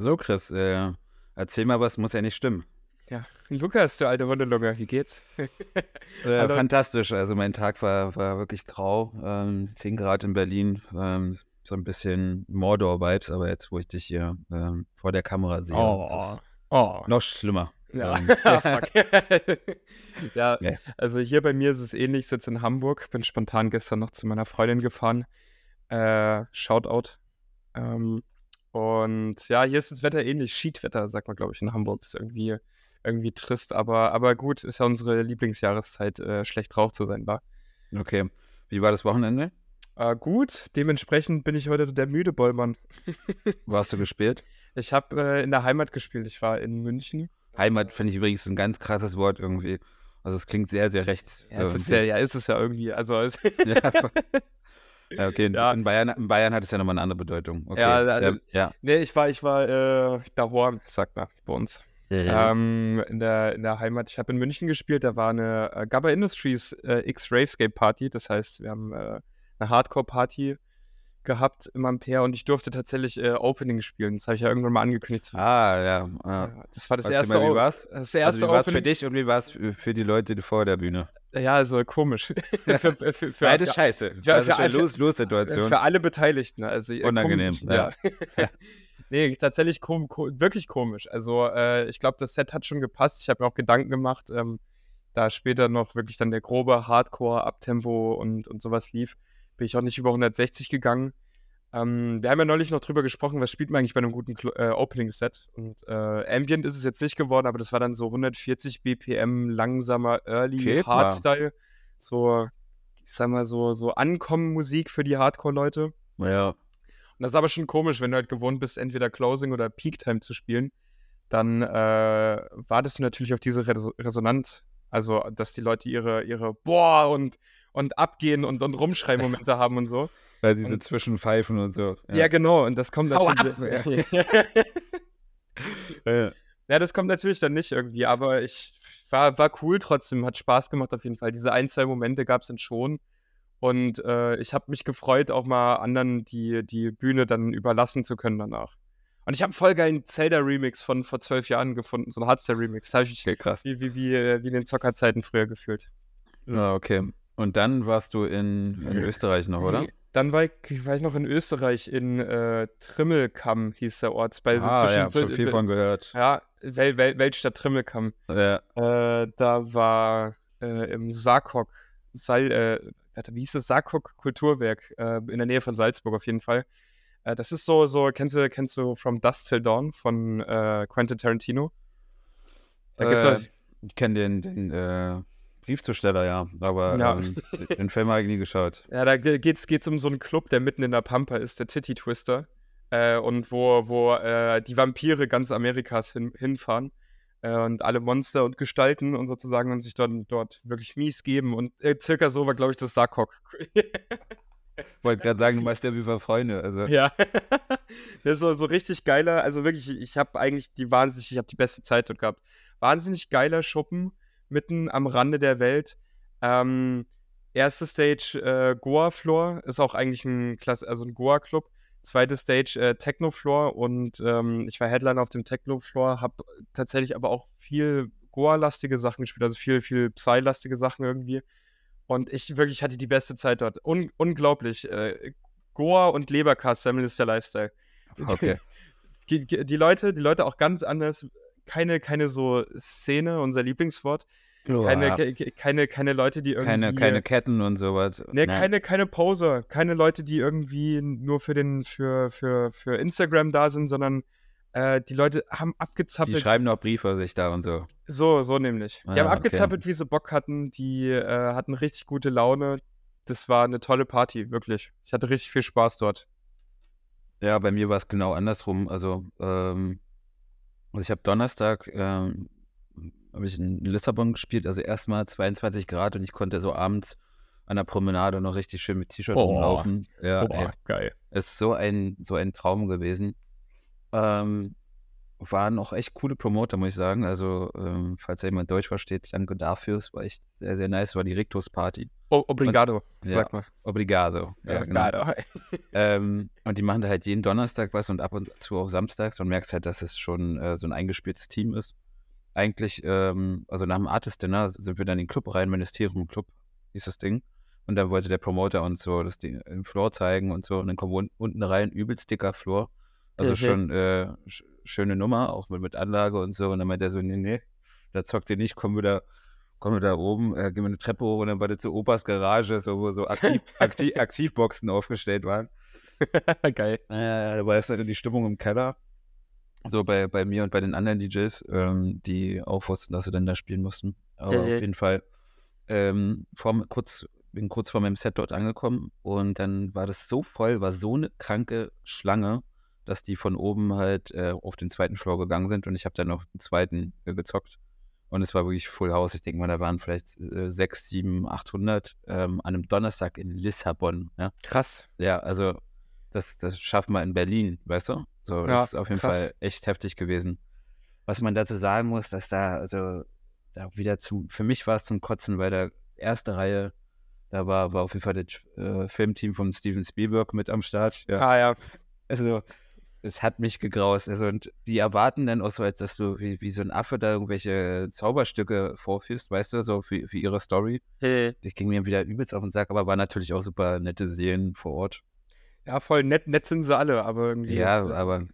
So, Chris, äh, erzähl mal was, muss ja nicht stimmen. Ja, Lukas, du alte Hundelunge, wie geht's? Äh, fantastisch, also mein Tag war, war wirklich grau. Ähm, 10 Grad in Berlin, ähm, so ein bisschen Mordor-Vibes, aber jetzt, wo ich dich hier ähm, vor der Kamera sehe, Oh, ist es oh. noch schlimmer. Ja, Ähm, ja, Nee. also hier bei mir ist es ähnlich, ich sitze in Hamburg, bin spontan gestern noch zu meiner Freundin gefahren. Äh, Shoutout. Ähm, und ja, hier ist das Wetter ähnlich, Schiedwetter, sagt man, glaube ich, in Hamburg. Ist irgendwie, irgendwie trist, aber, aber gut, ist ja unsere Lieblingsjahreszeit, äh, schlecht drauf zu sein, war. okay, wie war das Wochenende? Äh, gut, dementsprechend bin ich heute der müde Bollmann. Wo hast du gespielt? Ich habe äh, in der Heimat gespielt, ich war in München. Heimat finde ich übrigens ein ganz krasses Wort irgendwie. Also es klingt sehr, sehr rechts. Ja, es ist ja, ja, ist es ja irgendwie. Also, es, ja, okay. in- Ja. In, Bayern, in Bayern hat es ja nochmal eine andere Bedeutung. Okay. Ja, da- ja, ja. nee, ich war, ich war äh, daheim, sagt man bei uns. Ähm, in, der, in der Heimat. Ich habe in München gespielt, da war eine äh, Gabba Industries äh, X-Ravescape Party. Das heißt, wir haben äh, eine Hardcore-Party gehabt im Ampere und ich durfte tatsächlich äh, Opening spielen. Das habe ich ja irgendwann mal angekündigt. Ah, ja. ja. Ja, das war das erste, mal, wie war's? das Also erste wie war es für dich und wie war es für, die Leute vor der Bühne? Ja, also komisch. für, für, für, für, Beides für, scheiße. für- also für- los, los Situation. Für alle Beteiligten. Also, äh, Unangenehm, Komisch, ja. ja. nee, tatsächlich kom ko wirklich komisch. Also, äh, ich glaube, das Set hat schon gepasst. Ich habe mir auch Gedanken gemacht, ähm, da später noch wirklich dann der grobe Hardcore, Abtempo und, und sowas lief, bin ich auch nicht über 160 gegangen. Ähm, wir haben ja neulich noch drüber gesprochen, was spielt man eigentlich bei einem guten äh, Opening-Set. Und äh, Ambient ist es jetzt nicht geworden, aber das war dann so 140 BPM langsamer Early. Hardstyle. So, ich sag mal, so, so Ankommen-Musik für die Hardcore-Leute. ja. Und das ist aber schon komisch, wenn du halt gewohnt bist, entweder Closing oder Peak Time zu spielen, dann äh, wartest du natürlich auf diese Res Resonanz. Also, dass die Leute ihre, ihre Boah und, und abgehen und, und Rumschrei-Momente haben und so. Weil diese Und- Zwischenpfeifen und so. Ja, genau. Und das kommt Hau natürlich. Ja. ja, das kommt natürlich dann nicht irgendwie, aber ich war, war cool trotzdem, hat Spaß gemacht auf jeden Fall. Diese ein, zwei Momente gab es dann schon. Und äh, ich habe mich gefreut, auch mal anderen die, die Bühne dann überlassen zu können danach. Und ich habe einen voll geilen Zelda-Remix von vor zwölf Jahren gefunden, so ein Hardstyle-Remix. Da habe ich mich Okay, krass. wie, wie, wie, äh, wie in den Zockerzeiten früher gefühlt. Ja, okay. Und dann warst du in, in Österreich noch, oder? Dann war ich, war ich noch in Österreich, in äh, Trimmelkamm hieß der Ort. Bei, Ah, zwischen- ja, hab schon viel von gehört. Ja, Wel Wel Weltstadt Trimmelkamm. Ja. Äh, da war äh, im Sarkok, Sal äh, wie hieß das? Sarkok Kulturwerk, äh, in der Nähe von Salzburg auf jeden Fall. Äh, das ist so, so, kennst du, kennst du From Dust Till Dawn von äh, Quentin Tarantino? Da gibt's äh, halt, ich kenne den, den äh, Briefzusteller, ja. Aber Ja. Ähm, den Film habe ich nie geschaut. ja, da ge- geht's, geht's um so einen Club, der mitten in der Pampa ist, der Titty Twister. Und wo, wo die Vampire ganz Amerikas hin, hinfahren. Und alle Monster und Gestalten und sozusagen und sich dann dort wirklich mies geben. Und äh, circa so war, glaube ich, das Sarkok. Wollte gerade sagen, du machst ja wie für Freunde. Also, Ja. das ist so, so richtig geiler, also wirklich, ich habe eigentlich die wahnsinnig, ich habe die beste Zeit dort gehabt. Wahnsinnig geiler Schuppen, mitten am Rande der Welt. Ähm, erste Stage äh, Goa Floor, ist auch eigentlich ein Klasse, also ein Goa Club. Zweite Stage äh, Techno Floor und ähm, ich war Headliner auf dem Techno Floor, habe tatsächlich aber auch viel Goa-lastige Sachen gespielt, also viel, viel Psy-lastige Sachen irgendwie. Und ich wirklich hatte die beste Zeit dort. Un unglaublich. Äh, Goa und Leberkassemmel ist der Lifestyle. okay. Die, die Leute, die Leute auch ganz anders. Keine, keine so Szene, unser Lieblingswort. Keine, Boah, ke- keine, keine Leute, die irgendwie. keine, keine Ketten und sowas. Nee, Nein. keine, keine Poser, keine Leute, die irgendwie nur für den, für, für, für Instagram da sind, sondern äh, die Leute haben abgezappelt. Die schreiben noch Briefe sich da und so. So, so nämlich. Die Ah, haben okay. abgezappelt, wie sie Bock hatten. Die äh, hatten richtig gute Laune. Das war eine tolle Party, wirklich. Ich hatte richtig viel Spaß dort. Ja, bei mir war es genau andersrum. Also, ähm, also ich habe Donnerstag, ähm, habe ich in Lissabon gespielt, also erstmal 22 Grad und ich konnte so abends an der Promenade noch richtig schön mit T-Shirt Boah. rumlaufen. Ja, ey, geil. ist so ein, so ein Traum gewesen. Ähm, waren auch echt coole Promoter, muss ich sagen. Also, ähm, falls jemand Deutsch versteht, danke dafür. Es war echt sehr, sehr nice. Es war die Rictus-Party. O obrigado, Ja. sag mal. Obrigado. Ja, genau. Obrigado. Ähm, und die machen da halt jeden Donnerstag was und ab und zu auch samstags und merkst halt, dass es schon äh, so ein eingespieltes Team ist. Eigentlich, ähm, also nach dem Artist Dinner sind wir dann in den Club rein, Ministerium Club hieß das Ding. Und dann wollte der Promoter uns so das Ding im Floor zeigen und so. Und dann kommen wir un- unten rein, übelst dicker Floor. Also Mhm. schon äh, sch schöne Nummer, auch mit, mit Anlage und so. Und dann meint er so, nee, nee, da zockt ihr nicht, kommen wir da, kommen wir da oben, äh, gehen wir eine Treppe hoch und dann war das so Opas Garage, so, wo so Aktiv, Aktiv, Aktivboxen aufgestellt waren. Geil. Naja, da war jetzt halt die Stimmung im Keller. So bei, bei mir und bei den anderen DJs, ähm, die auch wussten, dass sie dann da spielen mussten. Aber Mhm. auf jeden Fall ähm, vor, kurz, bin kurz vor meinem Set dort angekommen und dann war das so voll, war so eine kranke Schlange, dass die von oben halt äh, auf den zweiten Floor gegangen sind und ich habe dann noch den zweiten äh, gezockt. Und es war wirklich Full House. Ich denke mal, da waren vielleicht äh, 6, 7, 800 ähm, an einem Donnerstag in Lissabon. Ja, Krass. ja also das, das schafft man in Berlin, weißt du? So, das Ja, ist auf jeden krass. Fall echt heftig gewesen. Was man dazu sagen muss, dass da, also, da wieder zum, für mich war es zum Kotzen, weil da erste Reihe, da war, war auf jeden Fall das äh, Filmteam von Steven Spielberg mit am Start. Ja. Ah ja. Also, es hat mich gegraust. Also, und die erwarten dann auch so, als dass du wie, wie so ein Affe da irgendwelche Zauberstücke vorführst, weißt du, so für, für ihre Story. Hey. Das ging mir wieder übelst auf den Sack, aber war natürlich auch super nette Seelen vor Ort. Ja, voll nett, nett sind sie alle, aber irgendwie. Ja, äh, aber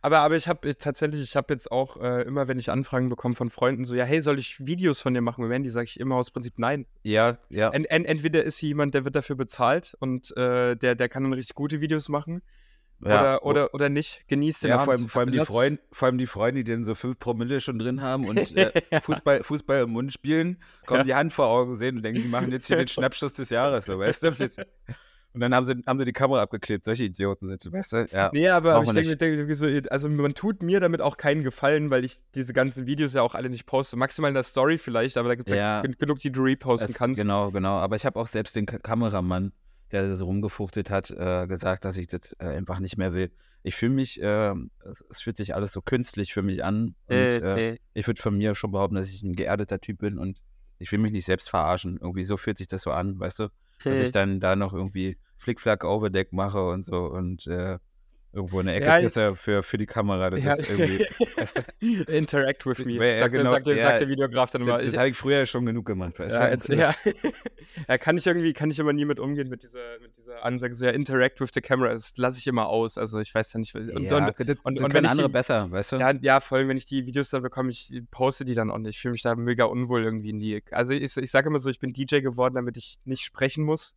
Aber, aber ich habe tatsächlich, ich habe jetzt auch äh, immer, wenn ich Anfragen bekomme von Freunden, so, ja, hey, soll ich Videos von dir machen mit Mandy? Sage ich immer aus Prinzip nein. ja, ja. En, en, entweder ist hier jemand, der wird dafür bezahlt und äh, der, der kann dann richtig gute Videos machen ja. oder, oder, oder nicht. Genießt den ja, vor allem, vor, allem die Freund, vor allem die Freunde, die dann so fünf Promille schon drin haben und äh, Fußball, Fußball im Mund spielen, kommen Ja. die Hand vor Augen sehen und denken, die machen jetzt hier den Schnappschuss des Jahres, so, weißt du? Und dann haben sie, haben sie die Kamera abgeklebt. Solche Idioten sind, weißt du? Ja. Nee, aber, aber ich denke, denke so, also man tut mir damit auch keinen Gefallen, weil ich diese ganzen Videos ja auch alle nicht poste. Maximal in der Story vielleicht, aber da gibt es ja, Ja. gen- genug, die du reposten Es- kannst. Genau, genau. Aber ich habe auch selbst den Ka Kameramann, der so rumgefuchtet hat, äh, gesagt, dass ich das äh, einfach nicht mehr will. Ich fühle mich, äh, es, fühlt sich alles so künstlich für mich an. Und äh, äh, ich würde von mir schon behaupten, dass ich ein geerdeter Typ bin und ich will mich nicht selbst verarschen. Irgendwie so fühlt sich das so an, weißt du? Dass ich dann da noch irgendwie Flickflack Overdeck mache und so und irgendwo eine Ecke Ja, ich- pisse für, für die Kamera. Das Ja. ist irgendwie. weißt du? Interact with me, Ja, ja, sagt, der- genau, sagt, der- ja. sagt der Videograf dann immer. Das, das habe ich früher schon genug gemacht, weißt ja, du? ja. ja, kann ich irgendwie, kann ich immer nie mit umgehen mit dieser, mit dieser Ansage, so ja, interact with the camera, das lasse ich immer aus, also ich weiß ja nicht, und, ja, und, das, und- das und können wenn ich andere die- besser, weißt du? ja, ja, vor allem, wenn ich die Videos dann bekomme, ich poste die dann auch nicht. Ich fühle mich da mega unwohl irgendwie in die. Also ich, ich sage immer so, ich bin DJ geworden, damit ich nicht sprechen muss.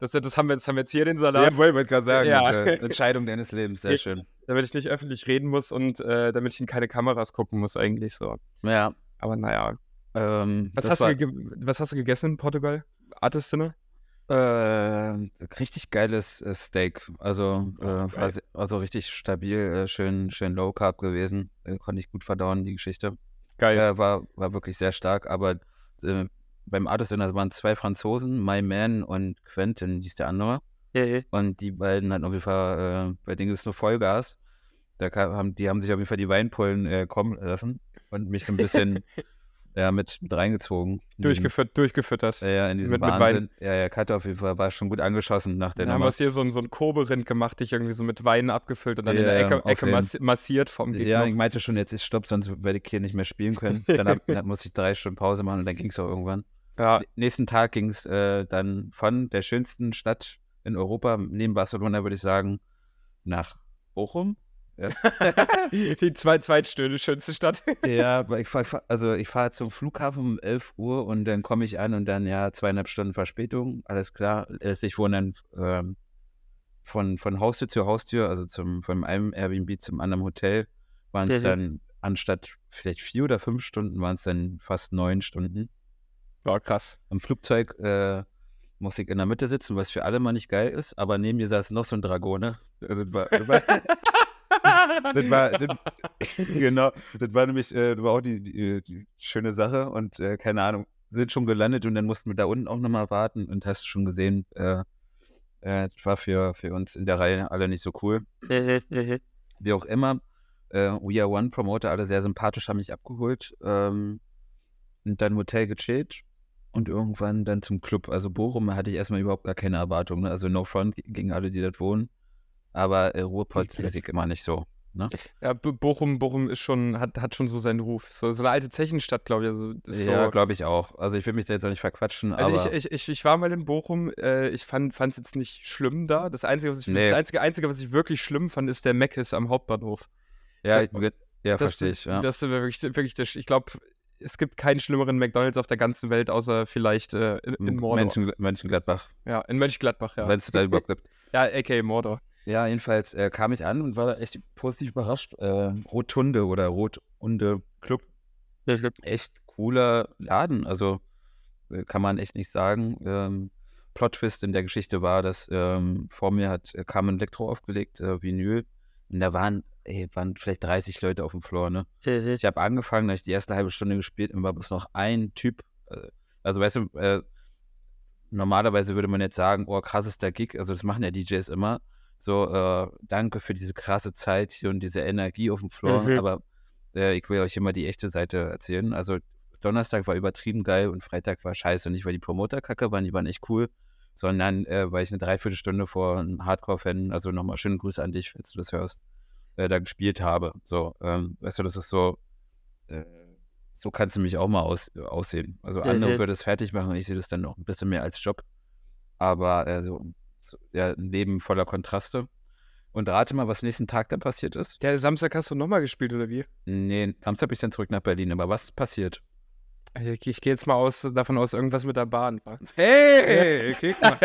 Das, das, haben wir, das haben wir jetzt hier den Salat. Ja, wollte gerade sagen. Ja. äh, Entscheidung deines Lebens, sehr schön. damit ich nicht öffentlich reden muss und äh, damit ich in keine Kameras gucken muss, eigentlich so. Ja. Aber naja. Ähm, Was, hast, war, du was hast du gegessen in Portugal? Artist Dinner? Äh, richtig geiles äh, Steak. Also, äh, war, se- also richtig stabil, äh, schön, schön Low Carb gewesen. Äh, konnte ich gut verdauen, die Geschichte. Geil. War, war wirklich sehr stark, aber beim Artist Dinner waren zwei Franzosen, My Man und Quentin hieß der andere. Ja. Und die beiden hatten auf jeden Fall, äh, bei denen ist nur Vollgas. Da kam, haben, die haben sich auf jeden Fall die Weinpullen äh, kommen lassen und mich so ein bisschen ja, mit, mit reingezogen. in Durchgeführt, durchgefüttert. Ja, ja, in diesem Mit- mit Wein. Wahnsinn. Ja, ja, Katte auf jeden Fall war schon gut angeschossen nach der Dann haben Nummer. wir es hier so, ein- so ein Koberind gemacht, dich irgendwie so mit Wein abgefüllt und dann in Ja, der ja, Ecke, Ecke massi massiert vom Gegner. Ja, ich meinte schon, jetzt ist Stopp, sonst werde ich hier nicht mehr spielen können. Dann, hab, dann musste ich drei Stunden Pause machen und dann ging es auch irgendwann. Ja. Nächsten Tag ging es äh, dann von der schönsten Stadt in Europa, neben Barcelona, würde ich sagen, nach Bochum. Die zweit, zweitstönde schönste Stadt. Ja, aber ich fahr, ich fahr, also ich fahre zum Flughafen um 11 Uhr und dann komme ich an und dann ja zweieinhalb Stunden Verspätung, alles klar. Äh, Ich wohne dann ähm, von, von Haustür zu Haustür, also zum, von einem Airbnb zum anderen Hotel, waren es Mhm. dann anstatt vielleicht vier oder fünf Stunden, waren es dann fast neun Stunden. War krass. Im Flugzeug äh, musste ich in der Mitte sitzen, was für alle mal nicht geil ist, aber neben mir saß noch so ein Dragone. Also, Das war, das war, das war, das, genau, das war nämlich, äh, das war auch die, die, die schöne Sache und äh, keine Ahnung, sind schon gelandet und dann mussten wir da unten auch nochmal warten und hast schon gesehen, äh, äh, das war für, für uns in der Reihe alle nicht so cool. Wie auch immer, Äh, We Are One Promoter, alle sehr sympathisch, haben mich abgeholt. Ähm, und dann im Hotel gechillt und irgendwann dann zum Club. Also Bochum hatte ich erstmal überhaupt gar keine Erwartungen. Ne? Also No Front gegen alle, die dort wohnen. Aber äh, Ruhrpott-Musik immer nicht so. Ne? Ja, Bochum, Bochum ist schon, hat, hat schon so seinen Ruf. So, so eine alte Zechenstadt, glaube ich. Also ja, so, glaube ich auch. Also ich will mich da jetzt auch nicht verquatschen. also aber ich, ich, ich, ich war mal in Bochum, äh, ich fand es jetzt nicht schlimm da. Das Einzige, was ich, Nee. das Einzige, Einzige, was ich wirklich schlimm fand, ist der Meckes am Hauptbahnhof. ja, Ja, ich, ja Das, verstehe ich. Ja. das ist wirklich, wirklich das, ich glaube, es gibt keinen schlimmeren McDonalds auf der ganzen Welt, außer vielleicht äh, in, in Mordor. Mönchen, Mönchengladbach, Ja, in Mönchengladbach, ja. wenn es da überhaupt gibt. Ja, a.k.a. Mordor. Ja, jedenfalls äh, kam ich an und war echt positiv überrascht. Äh, Rotunde oder Rotunde Club. Echt cooler Laden. Also äh, kann man echt nicht sagen. Ähm, Plot-Twist in der Geschichte war, dass ähm, vor mir hat äh, Carmen Electro aufgelegt, äh, Vinyl. Und da waren, ey, waren vielleicht 30 Leute auf dem Floor, ne? Ich habe angefangen, da habe ich die erste halbe Stunde gespielt und war bis noch ein Typ. Äh, also, weißt du, äh, normalerweise würde man jetzt sagen, oh, krassester Gig, also das machen ja DJs immer. So, äh, danke für diese krasse Zeit hier und diese Energie auf dem Floor. Mhm. Aber äh, ich will euch immer die echte Seite erzählen. Also, Donnerstag war übertrieben geil und Freitag war scheiße. Nicht, weil die Promoter kacke waren, die waren echt cool, sondern äh, weil ich eine Dreiviertelstunde vor einem Hardcore-Fan, also nochmal schönen Gruß an dich, falls du das hörst, äh, da gespielt habe. So, ähm, weißt du, das ist so, äh, so kannst du mich auch mal aus, aussehen. Also andere Mhm. würde es fertig machen und ich sehe das dann noch ein bisschen mehr als Job. Aber äh, so, so, ja, ein Leben voller Kontraste. Und rate mal, was nächsten Tag dann passiert ist. Ja, Samstag hast du nochmal gespielt, oder wie? Nee, Samstag bin ich dann zurück nach Berlin. Aber was ist passiert? Ich, ich gehe jetzt mal aus, davon aus, irgendwas mit der Bahn. Hey, guck mal.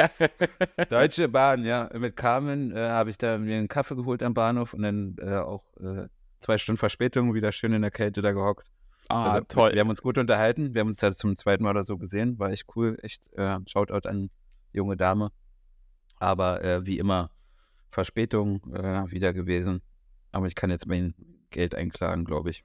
Deutsche Bahn, ja. Mit Carmen äh, habe ich da mir einen Kaffee geholt am Bahnhof und dann äh, auch äh, zwei Stunden Verspätung wieder schön in der Kälte da gehockt. ah, Also, toll. Wir haben uns gut unterhalten. Wir haben uns da zum zweiten Mal oder so gesehen. War echt cool. Echt äh, Shoutout an junge Dame. Aber äh, wie immer, Verspätung äh, wieder gewesen. Aber ich kann jetzt mein Geld einklagen, glaube ich.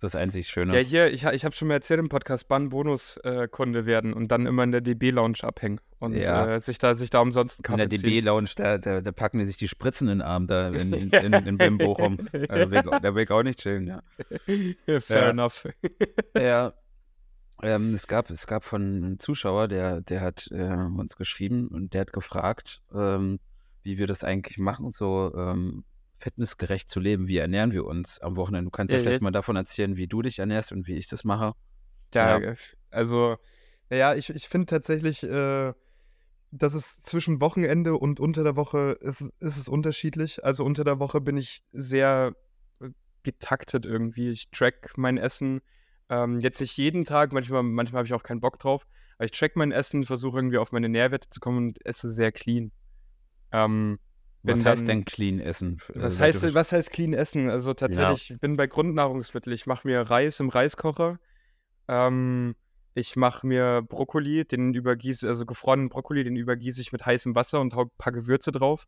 Das ist das einzig Schöne. Ja, hier, ich, ich habe schon mal erzählt im Podcast, Bahn-Bonus-Kunde werden und dann immer in der DB-Lounge abhängen und Ja. äh, sich, da, sich da umsonst einen in der Kaffee. DB-Lounge, da, da, da packen die sich die Spritzen in den Arm da in, in, in, in Bimbo rum. Also da will ich auch nicht chillen, ja. Fair Ja. enough. Ja. Ähm, es, gab, es gab von einem Zuschauer, der, der hat äh, uns geschrieben und der hat gefragt, ähm, wie wir das eigentlich machen, so ähm, fitnessgerecht zu leben. Wie ernähren wir uns am Wochenende? Du kannst ja Mhm. vielleicht mal davon erzählen, wie du dich ernährst und wie ich das mache. Ja, Ja. also, naja, ich, ich finde tatsächlich, äh, dass es zwischen Wochenende und unter der Woche ist, ist es unterschiedlich. Also unter der Woche bin ich sehr äh, getaktet irgendwie. Ich track mein Essen. Ähm, jetzt nicht jeden Tag, manchmal, manchmal habe ich auch keinen Bock drauf. Aber ich track mein Essen, versuche irgendwie auf meine Nährwerte zu kommen und esse sehr clean. Ähm, Was heißt dann- denn clean essen? Äh, was heißt, was heißt clean essen? Also tatsächlich, ich bin bei Grundnahrungsmitteln. Ich mache mir Reis im Reiskocher. Ähm, ich mache mir Brokkoli, den übergieße, also gefrorenen Brokkoli, den übergieße ich mit heißem Wasser und hau ein paar Gewürze drauf.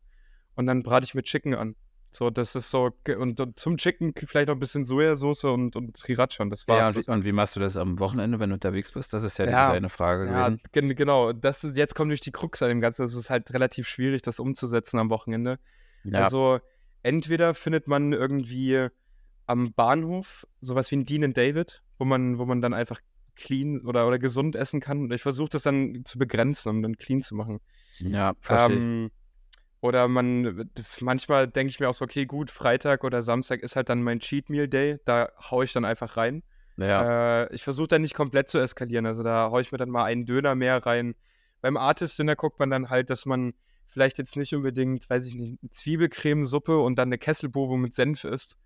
Und dann brate ich mit Chicken an. So, das ist so, und, und zum Chicken vielleicht noch ein bisschen Sojasauce und, und Sriracha. Und das Ja, war's. und, wie- und wie machst du das am Wochenende, wenn du unterwegs bist? Das ist ja, Ja, eine Frage Ja, gewesen. gen genau. Das ist, jetzt kommt durch die Krux an dem Ganzen. Es ist halt relativ schwierig, das umzusetzen am Wochenende. Ja, Also entweder findet man irgendwie am Bahnhof sowas wie ein Dean and David, wo man, wo man dann einfach clean oder, oder gesund essen kann. Und ich versuche das dann zu begrenzen, um dann clean zu machen. ja verstehe. Ähm, oder man, das, manchmal denke ich mir auch so, okay, gut, Freitag oder Samstag ist halt dann mein Cheat Meal Day, da haue ich dann einfach rein. Ja, Äh, ich versuche dann nicht komplett zu eskalieren. Also da haue ich mir dann mal einen Döner mehr rein. Beim Artist Dinner guckt man dann halt, dass man vielleicht jetzt nicht unbedingt, weiß ich nicht, eine Zwiebelcremesuppe und dann eine Kesselbowo mit Senf isst.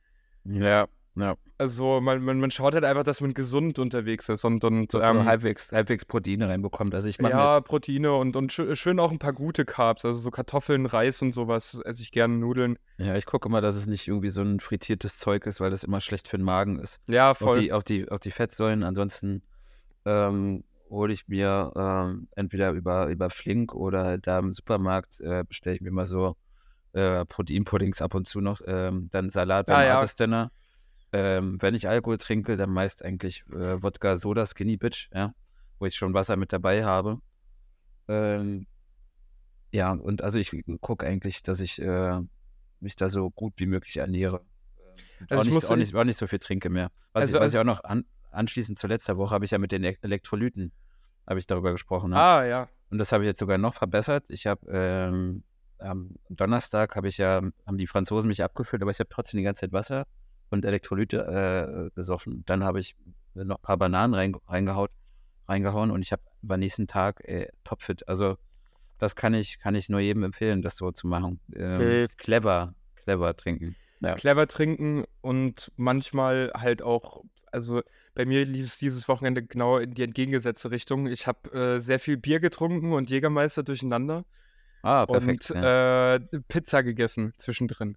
ja, ja. Also man, man, man schaut halt einfach, dass man gesund unterwegs ist und, und ähm, halbwegs, halbwegs Proteine reinbekommt. Also ich ja, Proteine und, und schö- schön auch ein paar gute Carbs, also so Kartoffeln, Reis und sowas esse ich gerne, Nudeln. Ja, ich gucke immer, dass es nicht irgendwie so ein frittiertes Zeug ist, weil das immer schlecht für den Magen ist. Ja, Auch voll. die, auch die, auch die Fettsäuren. Ansonsten ähm, hole ich mir ähm, entweder über, über Flink oder halt da im Supermarkt äh, bestelle ich mir mal so äh, Proteinpuddings ab und zu noch. Ähm, dann Salat beim Ah, ja. Dinner. Ähm, wenn ich Alkohol trinke, dann meist eigentlich äh, Wodka, Soda, Skinny Bitch, ja, wo ich schon Wasser mit dabei habe. Ähm, ja, und also ich gucke eigentlich, dass ich äh, mich da so gut wie möglich ernähre. Ähm, also auch, nicht, auch, nicht, auch nicht so viel trinke mehr. Was, also, ich, was also, ich auch noch an, anschließend zu letzter Woche habe ich ja mit den Elektrolyten, habe ich darüber gesprochen. Ne? Ah, ja. Und das habe ich jetzt sogar noch verbessert. Ich habe ähm, am Donnerstag habe ich ja, haben die Franzosen mich abgefüllt, aber ich habe trotzdem die ganze Zeit Wasser und Elektrolyte äh, gesoffen. Dann habe ich noch ein paar Bananen rein, reingehaut, reingehauen und ich habe am nächsten Tag äh, topfit. Also das kann ich, kann ich nur jedem empfehlen, das so zu machen. Ähm, äh, clever, clever trinken. Ja. Clever trinken und manchmal halt auch, also bei mir lief es dieses Wochenende genau in die entgegengesetzte Richtung. Ich habe äh, sehr viel Bier getrunken und Jägermeister durcheinander. Ah, perfekt. Und ja. äh, Pizza gegessen zwischendrin.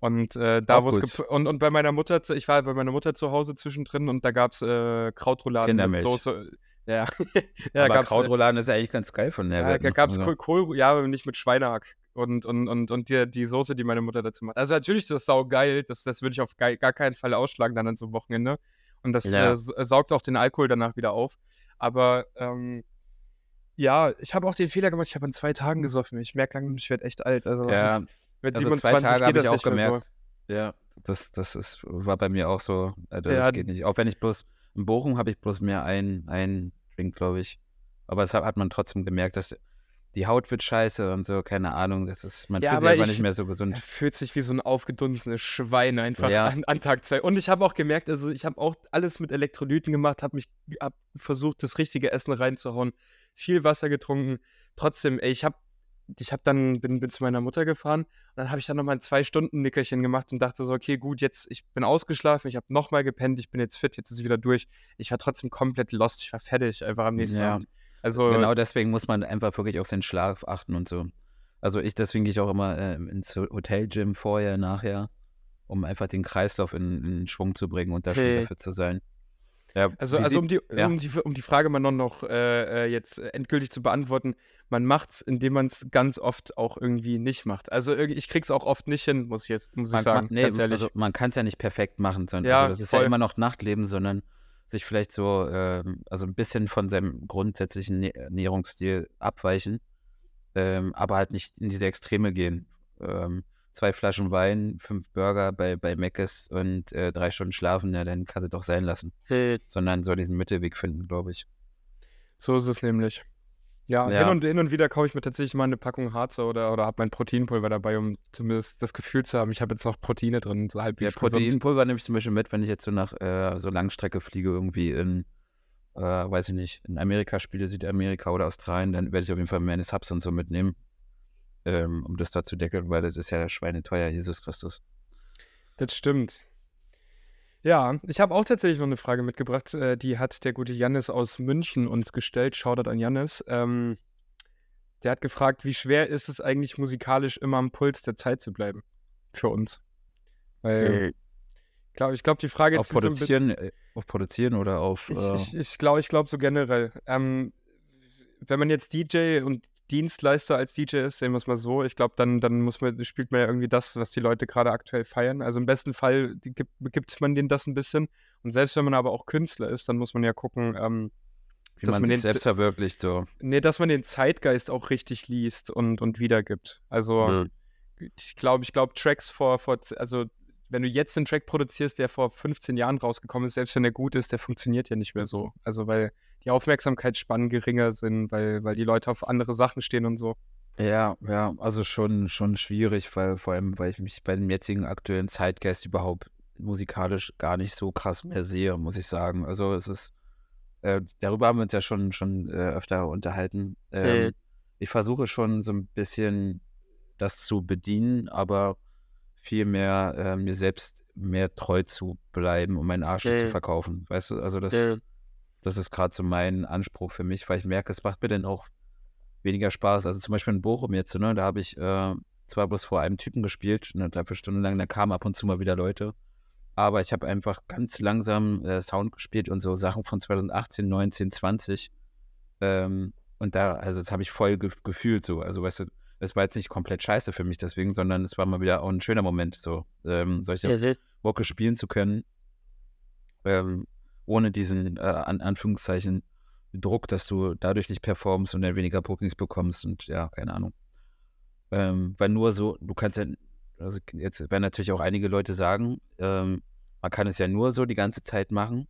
Und äh, da, wo es und, und bei meiner Mutter, ich war bei meiner Mutter zu Hause zwischendrin und da gab es äh, Krautrouladen mit Soße. Ja, ja Aber Krautrouladen ist ja eigentlich ganz geil von der Ja, da gab es also. Kohl, ja, aber nicht mit Schweinehack. Und, und, und, und die, die Soße, die meine Mutter dazu macht. Also natürlich ist das saugeil, das, das würde ich auf gar, keinen Fall ausschlagen dann an so einem Wochenende. Und das ja. äh, saugt auch den Alkohol danach wieder auf. Aber ähm, ja, ich habe auch den Fehler gemacht, ich habe an zwei Tagen gesoffen. Ich merke langsam, ich werde echt alt. Also ja. mit, mit also 27 zwei Tage das ich auch gemerkt. So. Ja, das, das ist, war bei mir auch so. Also ja. Das geht nicht. Auch wenn ich bloß, in Bochum habe ich bloß mehr ein, ein Drink, glaube ich. Aber das hat man trotzdem gemerkt, dass die Haut wird scheiße und so, keine Ahnung. Das ist, man ja, fühlt sich aber nicht mehr so gesund. Er fühlt sich wie so ein aufgedunsenes Schwein einfach ja. an, an, Tag zwei. Und ich habe auch gemerkt, also ich habe auch alles mit Elektrolyten gemacht, habe mich hab versucht, das richtige Essen reinzuhauen, viel Wasser getrunken. Trotzdem, ey, ich habe ich habe dann bin, bin zu meiner Mutter gefahren und dann habe ich dann nochmal ein zwei Stunden Nickerchen gemacht und dachte so okay gut jetzt ich bin ausgeschlafen ich habe nochmal gepennt ich bin jetzt fit jetzt ist es wieder durch ich war trotzdem komplett lost ich war fertig einfach am nächsten ja. Abend also genau deswegen muss man einfach wirklich auf den Schlaf achten und so. Also ich, deswegen gehe ich auch immer äh, ins Hotelgym vorher, nachher, um einfach den Kreislauf in, in Schwung zu bringen und da hey. schon dafür zu sein. Ja, also, also um, die, ja. um, die, um die Frage mal noch, noch äh, äh jetzt endgültig zu beantworten, man macht es, indem man es ganz oft auch irgendwie nicht macht. Also ich krieg's auch oft nicht hin, muss ich jetzt muss man, ich sagen. Man, nee, also man kann es ja nicht perfekt machen, sondern ja, also das ist voll. ja immer noch Nachtleben, sondern sich vielleicht so, ähm, also ein bisschen von seinem grundsätzlichen Ernährungsstil abweichen, ähm, aber halt nicht in diese Extreme gehen. Ähm, zwei Flaschen Wein, fünf Burger bei, bei Mc's und äh, drei Stunden schlafen, ja, dann kann sie doch sein lassen. Hey. Sondern soll diesen Mittelweg finden, glaube ich. So ist es nämlich. Ja, ja, Hin, und, hin und wieder kaufe ich mir tatsächlich mal eine Packung Harzer oder, oder habe mein Proteinpulver dabei, um zumindest das Gefühl zu haben, ich habe jetzt noch Proteine drin, so halbwegs Ja, Proteinpulver nehme ich zum Beispiel mit, wenn ich jetzt so nach äh, so Langstrecke fliege, irgendwie in, äh, weiß ich nicht, in Amerika spiele, Südamerika oder Australien, dann werde ich auf jeden Fall meine Subs und so mitnehmen, ähm, um das da zu deckeln, weil das ist ja schweineteuer, Jesus Christus. Das stimmt. Ja, ich habe auch tatsächlich noch eine Frage mitgebracht. Äh, die hat der gute Jannis aus München uns gestellt. Shoutout an Jannis. Ähm, der hat gefragt, wie schwer ist es eigentlich musikalisch immer am Puls der Zeit zu bleiben? Für uns. Weil, glaub, ich glaube, die Frage auf produzieren, so äh, auf produzieren oder auf. Ich, äh... ich, ich glaube, ich glaub so generell. Ähm, wenn man jetzt DJ und Dienstleister als DJ ist, sehen wir es mal so, ich glaube, dann, dann muss man, spielt man ja irgendwie das, was die Leute gerade aktuell feiern. Also im besten Fall gibt, gibt man denen das ein bisschen. Und selbst wenn man aber auch Künstler ist, dann muss man ja gucken, ähm, wie dass man, man sich den, selbst verwirklicht so. Nee, dass man den Zeitgeist auch richtig liest und, und wiedergibt. Also mhm. ich glaube, ich glaube, Tracks vor, vor, also wenn du jetzt einen Track produzierst, der vor 15 Jahren rausgekommen ist, selbst wenn der gut ist, der funktioniert ja nicht mehr so. Also weil die Aufmerksamkeitsspannen geringer sind, weil, weil die Leute auf andere Sachen stehen und so. Ja, ja, also schon, schon schwierig, weil vor allem, weil ich mich bei dem jetzigen aktuellen Zeitgeist überhaupt musikalisch gar nicht so krass mehr sehe, muss ich sagen. Also es ist, äh, darüber haben wir uns ja schon, schon äh, öfter unterhalten. Ähm, mhm. Ich versuche schon so ein bisschen das zu bedienen, aber viel mehr äh, mir selbst mehr treu zu bleiben und meinen Arsch mhm. zu verkaufen. Weißt du, also das, mhm. das ist gerade so mein Anspruch für mich, weil ich merke, es macht mir dann auch weniger Spaß. Also zum Beispiel in Bochum jetzt, ne, da habe ich äh, zwar bloß vor einem Typen gespielt, eine Dreiviertelstunde lang, da kamen ab und zu mal wieder Leute. Aber ich habe einfach ganz langsam äh, Sound gespielt und so Sachen von 2018, 19, 20. Ähm, und da, also das habe ich voll ge gefühlt so. Also weißt du, es war jetzt nicht komplett scheiße für mich deswegen, sondern es war mal wieder auch ein schöner Moment, so ähm, solche mhm. Spielen zu können, ähm, ohne diesen, äh, an Anführungszeichen, Druck, dass du dadurch nicht performst und dann weniger Bookings bekommst und ja, keine Ahnung. Ähm, weil nur so, du kannst ja, also jetzt werden natürlich auch einige Leute sagen, ähm, man kann es ja nur so die ganze Zeit machen,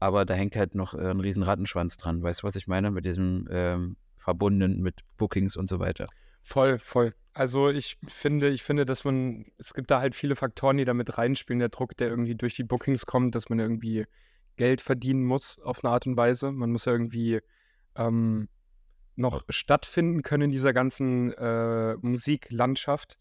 aber da hängt halt noch äh, ein riesen Rattenschwanz dran. Weißt du, was ich meine? Mit diesem ähm, Verbunden mit Bookings und so weiter. Voll, voll. Also ich finde, ich finde, dass man, es gibt da halt viele Faktoren, die damit reinspielen. Der Druck, der irgendwie durch die Bookings kommt, dass man irgendwie Geld verdienen muss auf eine Art und Weise. Man muss ja irgendwie ähm, noch stattfinden können in dieser ganzen äh, Musiklandschaft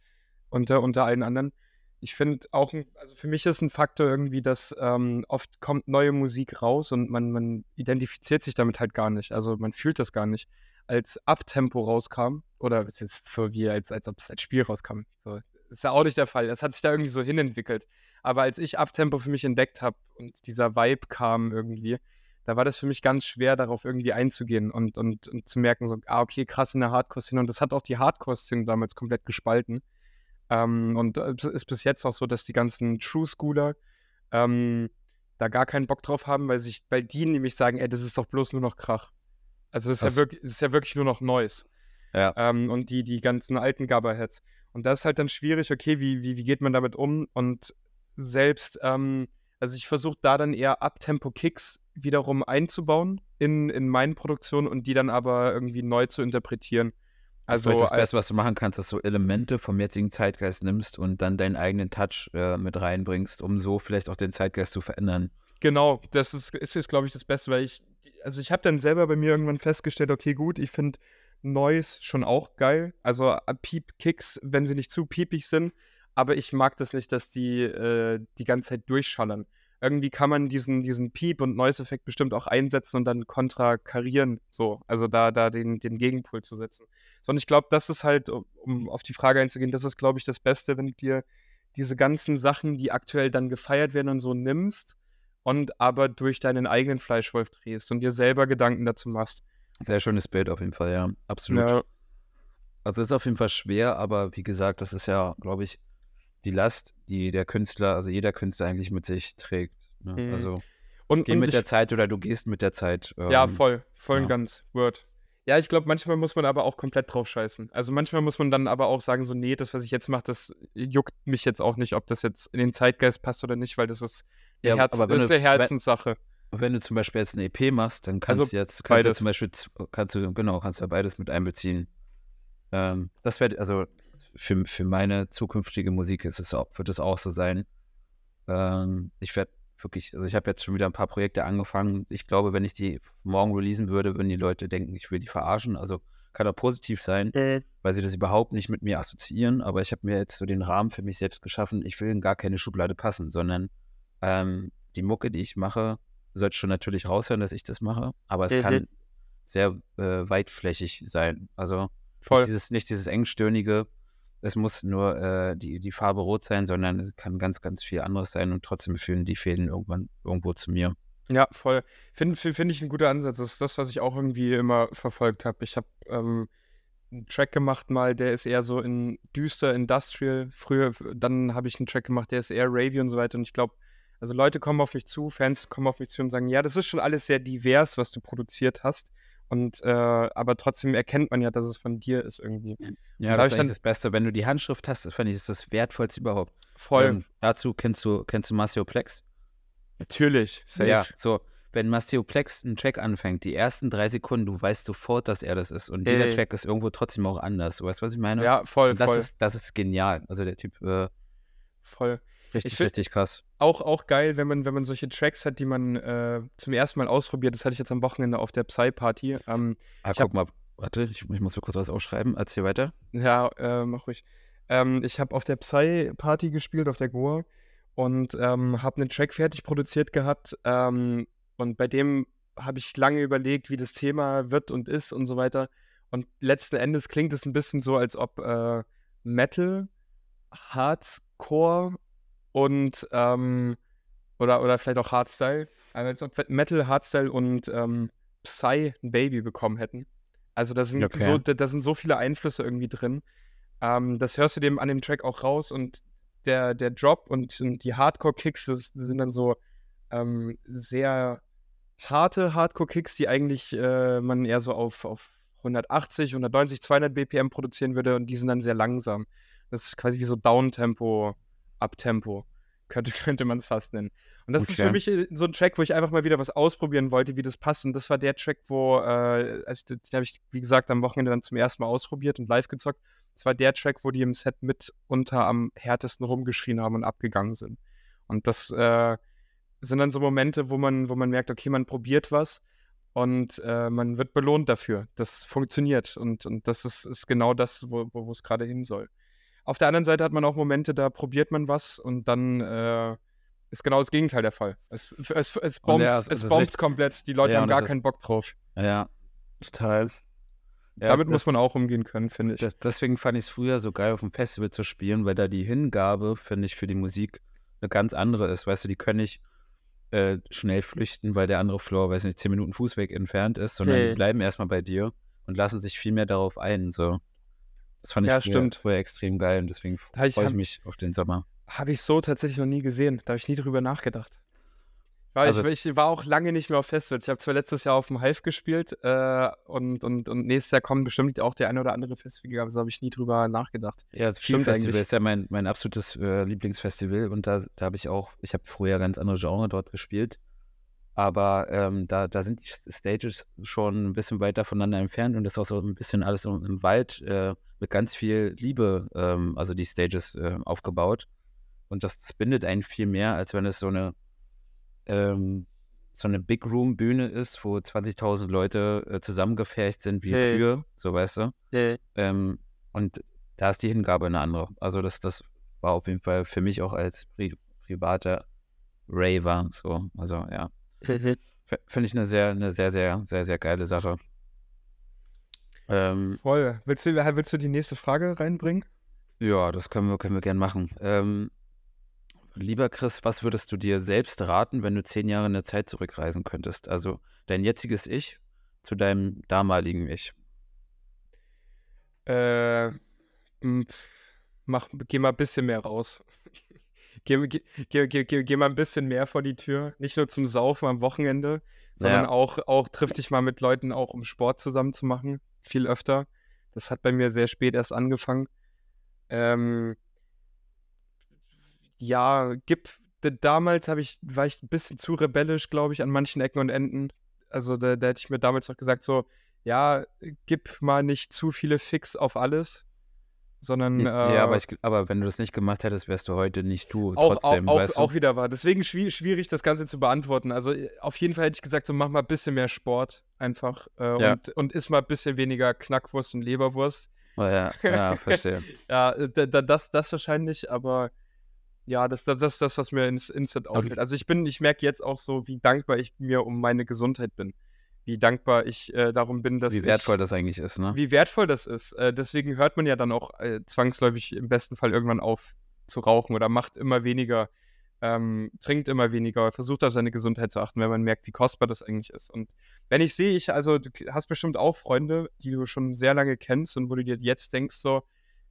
unter, unter allen anderen. Ich finde auch, also für mich ist ein Faktor irgendwie, dass ähm, oft kommt neue Musik raus und man, man identifiziert sich damit halt gar nicht. Also man fühlt das gar nicht. Als Abtempo rauskam, oder so wie, als, als ob es als Spiel rauskam. So, ist ja auch nicht der Fall. Das hat sich da irgendwie so hinentwickelt. Aber als ich Abtempo für mich entdeckt habe und dieser Vibe kam irgendwie, da war das für mich ganz schwer, darauf irgendwie einzugehen und, und, und zu merken, so, ah, okay, krass in der Hardcore-Szene. Und das hat auch die Hardcore-Szene damals komplett gespalten. Ähm, und es ist bis jetzt auch so, dass die ganzen True Schooler ähm, da gar keinen Bock drauf haben, weil, sich, weil die nämlich sagen, ey, das ist doch bloß nur noch Krach. Also das ist, ja wirklich, das ist ja wirklich nur noch Neues. Ja. Ähm, und die, die ganzen alten Gabberheads. Und das ist halt dann schwierig, okay, wie, wie, wie geht man damit um? Und selbst, ähm, also ich versuche da dann eher Abtempo-Kicks wiederum einzubauen in, in meinen Produktionen und die dann aber irgendwie neu zu interpretieren. Also das, das Beste, was du machen kannst, dass du Elemente vom jetzigen Zeitgeist nimmst und dann deinen eigenen Touch äh, mit reinbringst, um so vielleicht auch den Zeitgeist zu verändern. Genau, das ist, ist jetzt, glaube ich, das Beste, weil ich, also ich habe dann selber bei mir irgendwann festgestellt, okay, gut, ich finde Noise schon auch geil. Also äh, Piep-Kicks, wenn sie nicht zu piepig sind, aber ich mag das nicht, dass die äh, die ganze Zeit durchschallern irgendwie kann man diesen, diesen Piep- und Noise-Effekt bestimmt auch einsetzen und dann kontrakarieren, so, also da, da den, den Gegenpol zu setzen. Sondern ich glaube, das ist halt, um auf die Frage einzugehen, das ist, glaube ich, das Beste, wenn du dir diese ganzen Sachen, die aktuell dann gefeiert werden und so nimmst und aber durch deinen eigenen Fleischwolf drehst und dir selber Gedanken dazu machst. Sehr schönes Bild auf jeden Fall, ja, absolut. Ja. Also ist auf jeden Fall schwer, aber wie gesagt, das ist ja, glaube ich, die Last, die der Künstler, also jeder Künstler eigentlich mit sich trägt. Ne? Mhm. Also und, geh und mit ich, der Zeit oder du gehst mit der Zeit. Ähm, ja, voll, voll ja. und ganz, Word. Ja, ich glaube, manchmal muss man aber auch komplett drauf scheißen. Also manchmal muss man dann aber auch sagen, so, nee, das, was ich jetzt mache, das juckt mich jetzt auch nicht, ob das jetzt in den Zeitgeist passt oder nicht, weil das ist, ja, Herz, aber das ist eine Herzenssache. Wenn, wenn, du zum Beispiel jetzt eine EP machst, dann kannst also du jetzt kannst du zum Beispiel, kannst du, genau, kannst du beides mit einbeziehen. Ähm, das wäre, also für, für meine zukünftige Musik ist es auch, wird es auch so sein. Ähm, ich werde wirklich, also ich habe jetzt schon wieder ein paar Projekte angefangen. Ich glaube, wenn ich die morgen releasen würde, würden die Leute denken, ich will die verarschen. Also kann auch positiv sein, äh. weil sie das überhaupt nicht mit mir assoziieren. Aber ich habe mir jetzt so den Rahmen für mich selbst geschaffen. Ich will in gar keine Schublade passen, sondern ähm, die Mucke, die ich mache, sollte schon natürlich raushören, dass ich das mache. Aber es äh. kann sehr äh, weitflächig sein. Also Voll. Nicht dieses, nicht dieses engstirnige, es muss nur äh, die, die Farbe rot sein, sondern es kann ganz, ganz viel anderes sein und trotzdem fühlen die Fäden irgendwann irgendwo zu mir. Ja, voll. Finde find ich ein guter Ansatz. Das ist das, was ich auch irgendwie immer verfolgt habe. Ich habe ähm, einen Track gemacht mal, der ist eher so in düster Industrial. Früher, dann habe ich einen Track gemacht, der ist eher Ravy und so weiter. Und ich glaube, also Leute kommen auf mich zu, Fans kommen auf mich zu und sagen, ja, das ist schon alles sehr divers, was du produziert hast. Und äh, aber trotzdem erkennt man ja, dass es von dir ist irgendwie. Ja, das ist dann, das Beste. Wenn du die Handschrift hast, finde ich, ist das wertvollste überhaupt. Voll. Ähm, dazu kennst du, kennst du Marcio Plex? Natürlich, safe. Ja, so, wenn Marcio Plex einen Track anfängt, die ersten drei Sekunden, du weißt sofort, dass er das ist. Und dieser Track ist irgendwo trotzdem auch anders. Du weißt, was ich meine? Ja, voll, das voll. Ist, das ist genial. Also der Typ. Äh, voll. Richtig, richtig krass. Auch, auch geil, wenn man, wenn man solche Tracks hat, die man äh, zum ersten Mal ausprobiert. Das hatte ich jetzt am Wochenende auf der Psy-Party. Ähm, ah, guck hab, mal, warte, ich, ich, muss mir kurz was aufschreiben. Erzähl weiter. Ja, äh, mach ruhig. Ähm, ich habe auf der Psy-Party gespielt, auf der Goa und ähm, habe einen Track fertig produziert gehabt. Ähm, und bei dem habe ich lange überlegt, wie das Thema wird und ist und so weiter. Und letzten Endes klingt es ein bisschen so, als ob äh, Metal, Hardcore und ähm, oder, oder vielleicht auch Hardstyle. Also als ob Metal, Hardstyle und ähm, Psy ein Baby bekommen hätten. Also da sind, okay. so, da, da, sind so viele Einflüsse irgendwie drin. Ähm, das hörst du dem an dem Track auch raus und der, der Drop und, und die Hardcore-Kicks, das, das, sind dann so ähm, sehr harte Hardcore-Kicks, die eigentlich äh, man eher so auf, auf 180, 190, 200 BPM produzieren würde und die sind dann sehr langsam. Das ist quasi wie so Downtempo, Uptempo. Könnte, könnte man es fast nennen. Und das okay. ist für mich äh, so ein Track, wo ich einfach mal wieder was ausprobieren wollte, wie das passt. Und das war der Track, wo, äh, also den habe ich, wie gesagt, am Wochenende dann zum ersten Mal ausprobiert und live gezockt. Das war der Track, wo die im Set mitunter am härtesten rumgeschrien haben und abgegangen sind. Und das äh, sind dann so Momente, wo man, wo man merkt, okay, man probiert was und äh, man wird belohnt dafür. Das funktioniert und, und das ist, ist genau das, wo, wo es gerade hin soll. Auf der anderen Seite hat man auch Momente, da probiert man was und dann äh, ist genau das Gegenteil der Fall. Es, es, es bombt, ja, es, es bombt komplett. Die Leute ja, haben gar keinen Bock drauf. Ja, total. Ja, Damit das, muss man auch umgehen können, finde ich. Das, deswegen fand ich es früher so geil, auf dem Festival zu spielen, weil da die Hingabe, finde ich, für die Musik eine ganz andere ist. Weißt du, die können nicht äh, schnell flüchten, weil der andere Floor, weiß nicht, zehn Minuten Fußweg entfernt ist, sondern hey. die bleiben erstmal bei dir und lassen sich viel mehr darauf ein. So. Das fand ich ja, früher, früher, extrem geil und deswegen freue ich, ich mich auf den Sommer. Habe ich so tatsächlich noch nie gesehen. Da habe ich nie drüber nachgedacht. Weil also, ich, ich, war auch lange nicht mehr auf Festivals. Ich habe zwar letztes Jahr auf dem Hive gespielt äh, und, und, und nächstes Jahr kommen bestimmt auch der eine oder andere Festival, aber so habe ich nie drüber nachgedacht. Ja, das Festival eigentlich. ist ja mein, mein absolutes äh, Lieblingsfestival und da, da habe ich auch, ich habe früher ganz andere Genre dort gespielt, aber ähm, da, da sind die Stages schon ein bisschen weiter voneinander entfernt und das ist auch so ein bisschen alles im Wald äh, mit ganz viel Liebe, ähm, also die Stages äh, aufgebaut und das bindet einen viel mehr, als wenn es so eine ähm, so eine Big Room Bühne ist, wo 20.000 Leute äh, zusammengefercht sind wie hey. Kühe, so weißt du. Hey. Ähm, und da ist die Hingabe eine andere. Also das, das war auf jeden Fall für mich auch als Pri privater Raver so. Also ja. Finde ich eine sehr, eine sehr, sehr, sehr, sehr geile Sache. Ähm, Voll. Willst du, willst du die nächste Frage reinbringen? Ja, das können wir, können wir gern machen. Ähm, Lieber Chris, was würdest du dir selbst raten, wenn du zehn Jahre in der Zeit zurückreisen könntest? Also dein jetziges Ich zu deinem damaligen Ich. Äh, mach, geh mal ein bisschen mehr raus. Geh, geh, geh, geh, mal ein bisschen mehr vor die Tür. Nicht nur zum Saufen am Wochenende, sondern auch, auch triff dich mal mit Leuten auch, um Sport zusammen zu machen. Viel öfter. Das hat bei mir sehr spät erst angefangen. Ähm, ja, gib. Damals ich, war ich ein bisschen zu rebellisch, glaube ich, an manchen Ecken und Enden. Also da, da hätte ich mir damals noch gesagt, so, ja, gib mal nicht zu viele Fix auf alles, sondern. Äh, ja, aber, ich, aber wenn du das nicht gemacht hättest, wärst du heute nicht du. Auch, trotzdem, auch, weißt auch, du? auch wieder wahr. Deswegen schwierig, das Ganze zu beantworten. Also äh, auf jeden Fall hätte ich gesagt, so mach mal ein bisschen mehr Sport einfach äh, ja. und, und iss mal ein bisschen weniger Knackwurst und Leberwurst. Oh ja, ja, verstehe. ja, das, das wahrscheinlich, aber ja, das, das, das ist das, was mir ins Instant auffällt. Also ich bin, ich merke jetzt auch so, wie dankbar ich mir um meine Gesundheit bin. Wie dankbar ich äh, darum bin, dass Wie wertvoll ich, das eigentlich ist, ne? Wie wertvoll das ist. Äh, deswegen hört man ja dann auch äh, zwangsläufig im besten Fall irgendwann auf zu rauchen oder macht immer weniger, ähm, trinkt immer weniger, versucht auf seine Gesundheit zu achten, wenn man merkt, wie kostbar das eigentlich ist. Und wenn ich sehe, ich, also du hast bestimmt auch Freunde, die du schon sehr lange kennst und wo du dir jetzt denkst, so,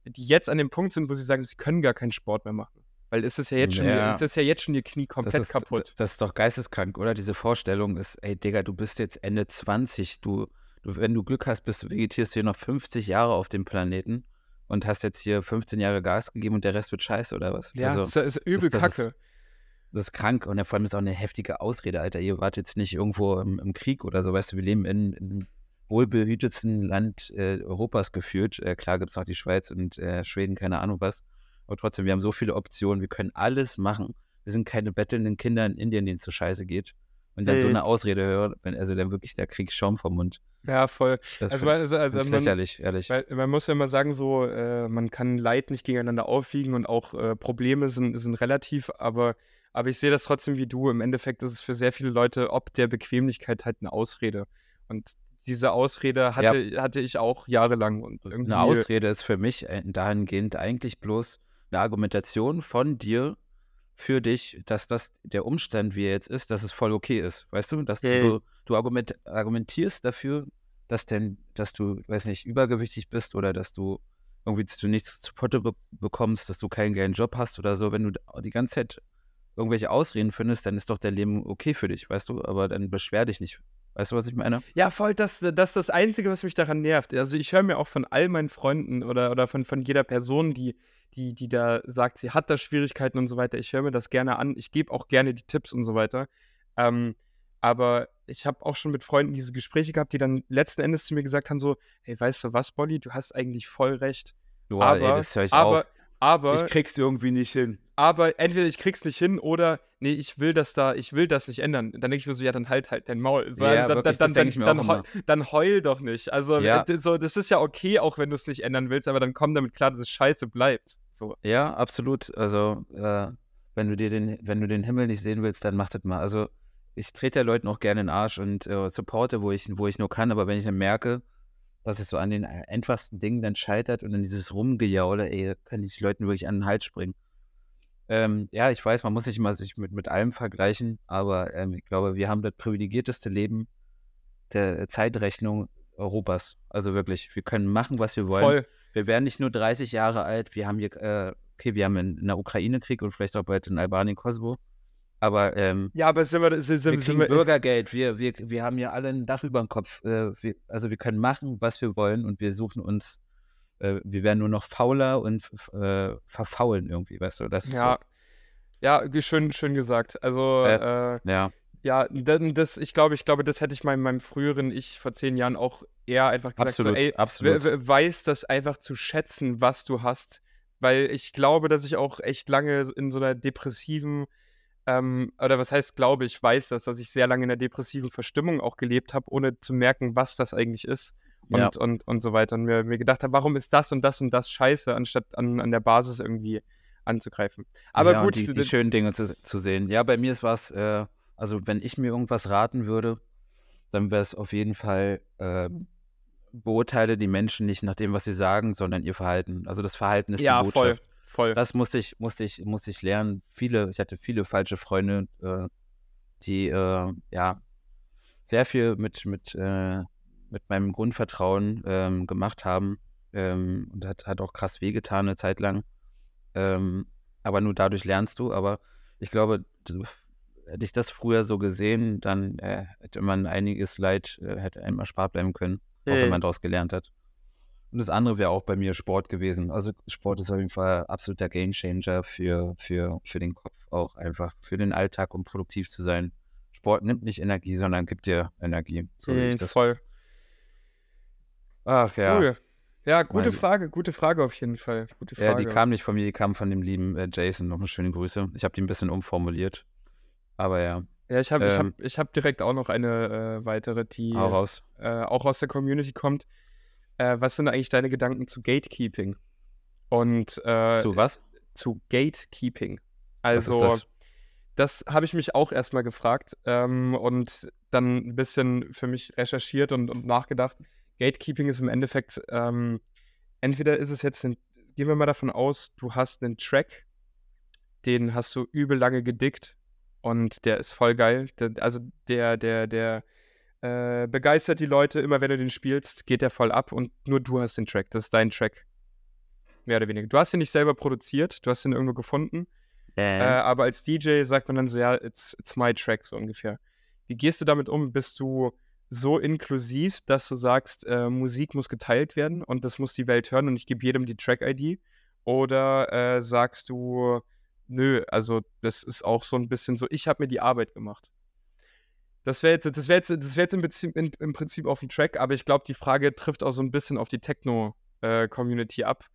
die jetzt an dem Punkt sind, wo sie sagen, sie können gar keinen Sport mehr machen. Weil es ist ja jetzt schon, ja. es ist ja jetzt schon ihr Knie komplett das ist, kaputt. Das ist doch geisteskrank, oder? Diese Vorstellung ist, ey Digga, du bist jetzt Ende 20, du, du wenn du Glück hast, bist, vegetierst du hier noch 50 Jahre auf dem Planeten und hast jetzt hier 15 Jahre Gas gegeben und der Rest wird scheiße, oder was? Ja, also, das ist übel das, das Kacke. Ist, das ist krank und vor allem ist auch eine heftige Ausrede, Alter. Ihr wart jetzt nicht irgendwo im, im Krieg oder so, weißt du, wir leben in, in wohlbehütetsten Land äh, Europas gefühlt. Äh, klar gibt es noch die Schweiz und äh, Schweden, keine Ahnung was. Aber trotzdem, wir haben so viele Optionen, wir können alles machen. Wir sind keine bettelnden Kinder in Indien, denen es so scheiße geht. Und dann hey. so eine Ausrede hören, wenn also dann wirklich der Krieg Schaum vom Mund. Ja, voll. Das also, also, also ist man, lächerlich, ehrlich. Weil, man muss ja immer sagen, so, äh, man kann Leid nicht gegeneinander aufwiegen und auch äh, Probleme sind, sind relativ, aber, aber ich sehe das trotzdem wie du. Im Endeffekt ist es für sehr viele Leute ob der Bequemlichkeit halt eine Ausrede. Und diese Ausrede hatte, ja. hatte ich auch jahrelang. Und irgendwie eine Ausrede ist für mich äh, dahingehend eigentlich bloß, eine Argumentation von dir für dich, dass das der Umstand, wie er jetzt ist, dass es voll okay ist. Weißt du, dass hey. du, du argument, argumentierst dafür, dass denn, dass du, weiß nicht, übergewichtig bist oder dass du irgendwie zu nichts zu Potte be bekommst, dass du keinen geilen Job hast oder so. Wenn du die ganze Zeit irgendwelche Ausreden findest, dann ist doch dein Leben okay für dich, weißt du? Aber dann beschwer dich nicht Weißt du, was ich meine? Ja, voll, das, das ist das Einzige, was mich daran nervt. Also ich höre mir auch von all meinen Freunden oder, oder von, von jeder Person, die, die, die da sagt, sie hat da Schwierigkeiten und so weiter, ich höre mir das gerne an. Ich gebe auch gerne die Tipps und so weiter. Ähm, aber ich habe auch schon mit Freunden diese Gespräche gehabt, die dann letzten Endes zu mir gesagt haben: so, hey, weißt du was, Bolli, du hast eigentlich voll recht. Boah, aber, ey, das höre ich aber, auf. Aber, Ich krieg's irgendwie nicht hin. aber entweder ich krieg's nicht hin oder nee, ich will das da, ich will das nicht ändern. Dann denke ich mir so, ja, dann halt halt dein Maul. So, Ja, also dann, wirklich, heul, dann heul doch nicht. Also Ja. so, das ist ja okay, auch wenn du es nicht ändern willst, aber dann komm damit klar, dass es scheiße bleibt. So. Ja, absolut. Also, äh, wenn du dir den, wenn du den Himmel nicht sehen willst, dann mach das mal. Also, ich trete ja Leuten auch gerne in den Arsch und äh, supporte, wo ich, wo ich nur kann, aber wenn ich dann merke, dass es so an den äh, einfachsten Dingen dann scheitert und dann dieses Rumgejaule, ey, da kann ich Leuten wirklich an den Hals springen. Ähm, ja, ich weiß, man muss nicht immer sich mit, mit allem vergleichen, aber ähm, ich glaube, wir haben das privilegierteste Leben der Zeitrechnung Europas. Also wirklich, wir können machen, was wir wollen. Voll. Wir werden nicht nur 30 Jahre alt, wir haben hier, äh, okay, wir haben in, in der Ukraine Krieg und vielleicht auch bald in Albanien, Kosovo. Aber ähm, Ja, aber sind wir, sind, wir sind, kriegen sind wir, Bürgergeld, wir, wir, wir haben hier alle ein Dach über dem Kopf. Äh, wir, also wir können machen, was wir wollen und wir suchen uns, äh, wir werden nur noch fauler und äh, verfaulen irgendwie, weißt du? Das ist ja, ja, ge- schön, schön gesagt. Also, Äh, äh, so, ja, Ja, das, ich glaube, ich glaube, das hätte ich meinem, meinem früheren Ich vor zehn Jahren auch eher einfach gesagt, absolut, so, ey, absolut. we- we- weiß das einfach zu schätzen, was du hast. Weil ich glaube, dass ich auch echt lange in so einer depressiven, ähm, oder was heißt glaube ich, weiß das, dass ich sehr lange in einer depressiven Verstimmung auch gelebt habe, ohne zu merken, was das eigentlich ist. Und, Ja. und, und so weiter. Und mir, mir gedacht habe, warum ist das und das und das scheiße, anstatt an, an der Basis irgendwie anzugreifen. Aber ja, gut, die, die schönen Dinge zu, zu sehen. Ja, bei mir ist was, äh, also wenn ich mir irgendwas raten würde, dann wäre es auf jeden Fall, äh, beurteile die Menschen nicht nach dem, was sie sagen, sondern ihr Verhalten. Also das Verhalten ist ja, die Botschaft. voll. Das musste ich, musste ich, musste ich lernen. Viele, ich hatte viele falsche Freunde, äh, die äh, ja sehr viel mit, mit, äh, mit meinem Grundvertrauen ähm, gemacht haben. Ähm, und hat, hat auch krass wehgetan eine Zeit lang. Ähm, aber nur dadurch lernst du. Aber ich glaube, du, hätte ich das früher so gesehen, dann äh, hätte man einiges Leid, äh, hätte einem erspart bleiben können, auch wenn man daraus gelernt hat. Und das andere wäre auch bei mir Sport gewesen. Also Sport ist auf jeden Fall absoluter Gamechanger für, für, für den Kopf auch einfach, für den Alltag, um produktiv zu sein. Sport nimmt nicht Energie, sondern gibt dir Energie. So sehe ich Mm, das. voll. Ach ja. Cool. Ja, gute Meine- Frage, gute Frage auf jeden Fall. Gute Ja, Frage. die kam nicht von mir, die kam von dem lieben äh, Jason. Noch eine schöne Grüße. Ich habe die ein bisschen umformuliert. Aber ja, ja, ich habe ich ähm, hab, ich hab direkt auch noch eine äh, weitere, die raus. äh, auch aus der Community kommt. Äh, was sind eigentlich deine Gedanken zu Gatekeeping? Und äh, Zu was? zu Gatekeeping. Also, das? das habe ich mich auch erstmal gefragt ähm, und dann ein bisschen für mich recherchiert und, und nachgedacht. Gatekeeping ist im Endeffekt, ähm, entweder ist es jetzt, ein, gehen wir mal davon aus, du hast einen Track, den hast du übel lange gedickt und der ist voll geil. Der, also der, der, der äh, begeistert die Leute, immer wenn du den spielst, geht der voll ab und nur du hast den Track. Das ist dein Track. Mehr oder weniger. Du hast ihn nicht selber produziert, du hast ihn irgendwo gefunden. Äh, aber als DJ sagt man dann so, ja, it's, it's my track, so ungefähr. Wie gehst du damit um? Bist du so inklusiv, dass du sagst, äh, Musik muss geteilt werden und das muss die Welt hören und ich gebe jedem die Track-ID? Oder äh, sagst du, nö, also das ist auch so ein bisschen so, ich habe mir die Arbeit gemacht. Das wäre jetzt, das wär jetzt, das wär jetzt im, Prinzip, in, im Prinzip auf den Track, aber ich glaube, die Frage trifft auch so ein bisschen auf die Techno-Community ab.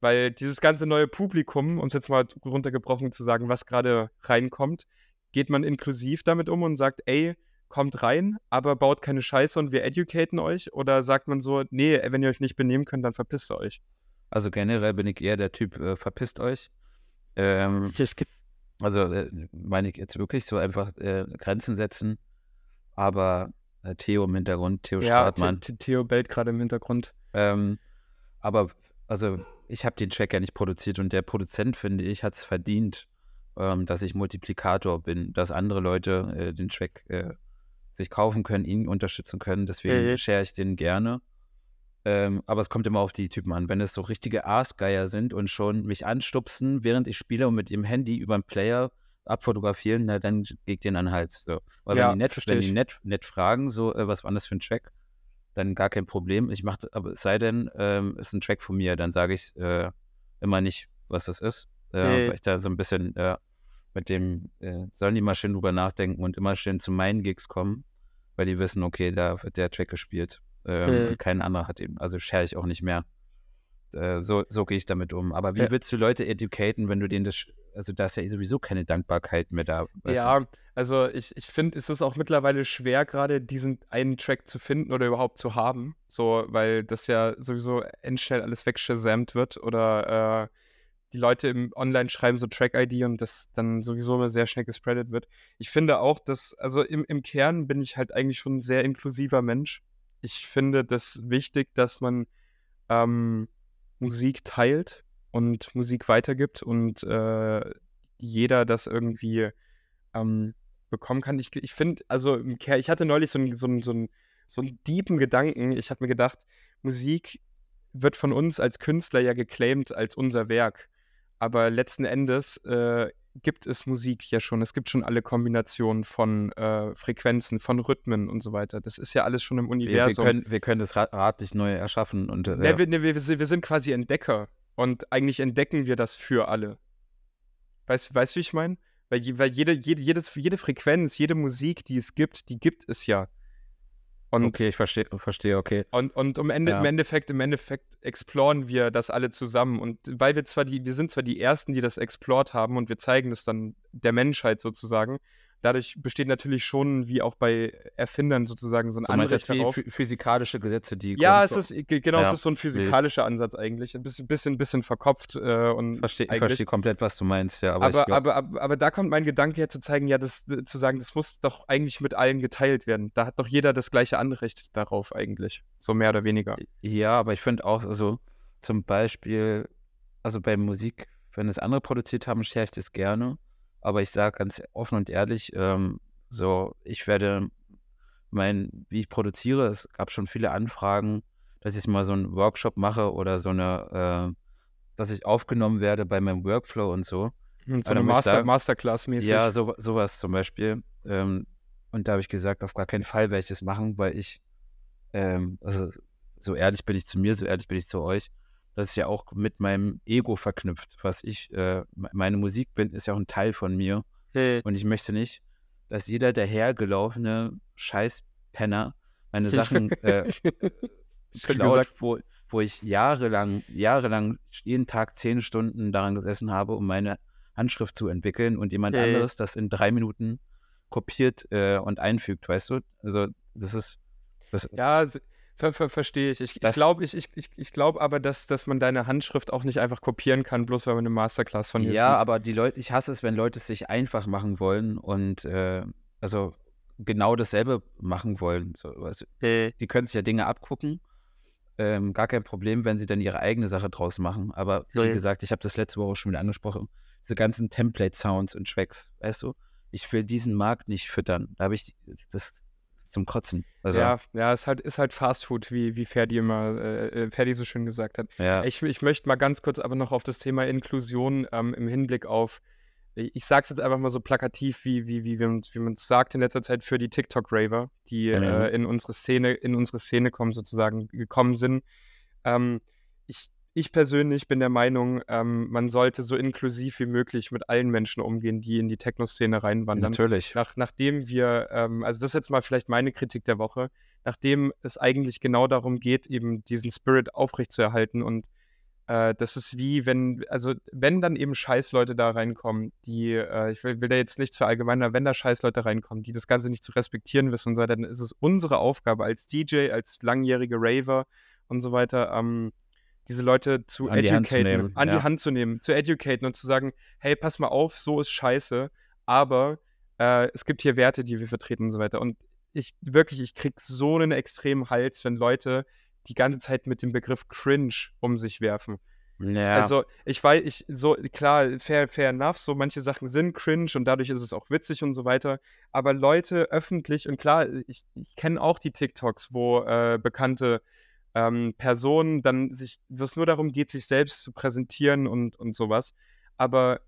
Weil dieses ganze neue Publikum, um es jetzt mal runtergebrochen zu sagen, was gerade reinkommt, geht man inklusiv damit um und sagt, ey, kommt rein, aber baut keine Scheiße und wir educaten euch? Oder sagt man so, nee, wenn ihr euch nicht benehmen könnt, dann verpisst ihr euch? Also generell bin ich eher der Typ, äh, verpisst euch. Ähm, also äh, meine ich jetzt wirklich so einfach äh, Grenzen setzen. Aber äh, Theo im Hintergrund, Theo Ja, Stratmann. The- The- Theo bellt gerade im Hintergrund. Ähm, aber also ich habe den Track ja nicht produziert und der Produzent, finde ich, hat es verdient, ähm, dass ich Multiplikator bin, dass andere Leute äh, den Track äh, sich kaufen können, ihn unterstützen können. Deswegen Mhm. share ich den gerne. Ähm, aber es kommt immer auf die Typen an. Wenn es so richtige Aasgeier sind und schon mich anstupsen, während ich spiele und mit ihrem Handy über den Player abfotografieren, na, dann geht den an den Hals. So. Weil Ja, wenn die nett, wenn die nett, nett fragen, so, äh, was war das für ein Track, dann gar kein Problem. Ich mache, aber es sei denn, ähm, ist ein Track von mir, dann sage ich äh, immer nicht, was das ist. Äh, Nee. Weil ich da so ein bisschen äh, mit dem, äh, sollen die mal schön drüber nachdenken und immer schön zu meinen Gigs kommen, weil die wissen, okay, da wird der Track gespielt. Ähm, und kein anderer hat ihn, also share ich auch nicht mehr. Äh, so so gehe ich damit um. Aber wie Ja. willst du Leute educaten, wenn du denen das, also da ist ja sowieso keine Dankbarkeit mehr da. weißt du? Ja, also ich, ich finde, es ist auch mittlerweile schwer, gerade diesen einen Track zu finden oder überhaupt zu haben. So, weil das ja sowieso endschnell alles weggesamt wird oder äh, die Leute im Online schreiben so Track-ID und das dann sowieso immer sehr schnell gespreadet wird. Ich finde auch, dass, also im, im Kern bin ich halt eigentlich schon ein sehr inklusiver Mensch. Ich finde das wichtig, dass man ähm, Musik teilt und Musik weitergibt und äh, jeder das irgendwie ähm, bekommen kann. Ich, ich finde, also ich hatte neulich so einen so einen- so einen- so einen deepen Gedanken. Ich habe mir gedacht, Musik wird von uns als Künstler ja geclaimed als unser Werk. Aber letzten Endes äh, gibt es Musik ja schon. Es gibt schon alle Kombinationen von äh, Frequenzen, von Rhythmen und so weiter. Das ist ja alles schon im wir, wir, Universum. können, wir können das Rad, Rad nicht neu erschaffen. Und, äh, Ne, wir, ne, wir, sind- wir sind quasi Entdecker. Und eigentlich entdecken wir das für alle. Weißt du, weißt, wie ich meine? Weil, weil jede, jede, jedes, jede Frequenz, jede Musik, die es gibt, die gibt es ja. Und, okay, ich verstehe, verstehe, okay. und, und im, Ende, Ja. im Endeffekt, im Endeffekt exploren wir das alle zusammen. Und weil wir zwar die, wir sind zwar die Ersten, die das explored haben und wir zeigen das dann der Menschheit sozusagen, dadurch besteht natürlich schon, wie auch bei Erfindern sozusagen, so ein So Anrecht darauf. phy- physikalische Gesetze, die Ja, es ist, ge- genau, Ja. es ist so ein physikalischer Ansatz eigentlich. Ein bisschen, bisschen, bisschen verkopft äh, und Verstehe ich verstehe komplett, was du meinst, ja. Aber, Aber, glaub, aber, aber, aber da kommt mein Gedanke her zu zeigen, ja, das, äh, zu sagen, das muss doch eigentlich mit allen geteilt werden. Da hat doch jeder das gleiche Anrecht darauf eigentlich. So mehr oder weniger. Ja, aber ich finde auch, also zum Beispiel, also bei Musik, wenn es andere produziert haben, share ich das gerne. Aber ich sage ganz offen und ehrlich, ähm, so, ich werde mein, wie ich produziere, es gab schon viele Anfragen, dass ich mal so einen Workshop mache oder so eine, äh, dass ich aufgenommen werde bei meinem Workflow und so. Hm, So eine Master, Masterclass-mäßig. Ja, so, sowas zum Beispiel. Ähm, und da habe ich gesagt, auf gar keinen Fall werde ich das machen, weil ich, ähm, also so ehrlich bin ich zu mir, so ehrlich bin ich zu euch. Das ist ja auch mit meinem Ego verknüpft, was ich, äh, me- meine Musik bin, ist ja auch ein Teil von mir. Hm. Und ich möchte nicht, dass jeder dahergelaufene Scheißpenner meine Sachen äh, klaut, wo, wo ich jahrelang, jahrelang jeden Tag zehn Stunden daran gesessen habe, um meine Handschrift zu entwickeln und jemand Ja, ja. anderes das in drei Minuten kopiert äh, und einfügt, weißt du? Also das ist das, Ja, ver, ver, verstehe ich. Ich, ich glaube ich, ich, ich, glaub aber, dass, dass man deine Handschrift auch nicht einfach kopieren kann, bloß weil man eine Masterclass von dir ja, sieht. aber die Leute, ich hasse es, wenn Leute es sich einfach machen wollen und äh, also genau dasselbe machen wollen. So, weißt du? Hm. die können sich ja Dinge abgucken. Ähm, gar kein Problem, wenn sie dann ihre eigene Sache draus machen. Aber wie Ja. gesagt, ich habe das letzte Woche schon wieder angesprochen. Diese ganzen Template-Sounds und Tracks, weißt du? Ich will diesen Markt nicht füttern. Da habe ich das zum Kotzen. Also, ja, ja, ist halt, ist halt Fast Food, wie, wie Ferdi immer, äh, äh, Ferdi so schön gesagt hat. ja. Ich, ich möchte mal ganz kurz aber noch auf das Thema Inklusion ähm, im Hinblick auf, ich sage es jetzt einfach mal so plakativ, wie, wie, wie, man wie es sagt in letzter Zeit für die TikTok-Raver, die Mhm. äh, in unsere Szene, in unsere Szene kommen, sozusagen, gekommen sind. Ähm, ich, ich persönlich bin der Meinung, ähm, man sollte so inklusiv wie möglich mit allen Menschen umgehen, die in die Techno-Szene reinwandern natürlich. nach, nachdem wir, ähm, also das ist jetzt mal vielleicht meine Kritik der Woche, nachdem es eigentlich genau darum geht, eben diesen Spirit aufrechtzuerhalten und äh, das ist wie, wenn, also wenn dann eben Scheißleute da reinkommen, die, äh, ich will, will da jetzt nichts verallgemeinern, wenn da Scheißleute reinkommen, die das Ganze nicht zu respektieren wissen und so weiter, dann ist es unsere Aufgabe als DJ, als langjährige Raver und so weiter, ähm, diese Leute zu An die Hand zu educaten, nehmen, an ja. die Hand zu nehmen, zu educaten und zu sagen, hey, pass mal auf, so ist scheiße, aber äh, es gibt hier Werte, die wir vertreten und so weiter. Und ich wirklich, ich krieg so einen extremen Hals, wenn Leute die ganze Zeit mit dem Begriff cringe um sich werfen. Ja, Also ich weiß, ich so klar, fair, fair enough, so manche Sachen sind cringe und dadurch ist es auch witzig und so weiter. Aber Leute öffentlich und klar, ich, ich kenne auch die TikToks, wo äh, bekannte ähm, Personen dann sich, es nur darum geht, sich selbst zu präsentieren und, und sowas. Aber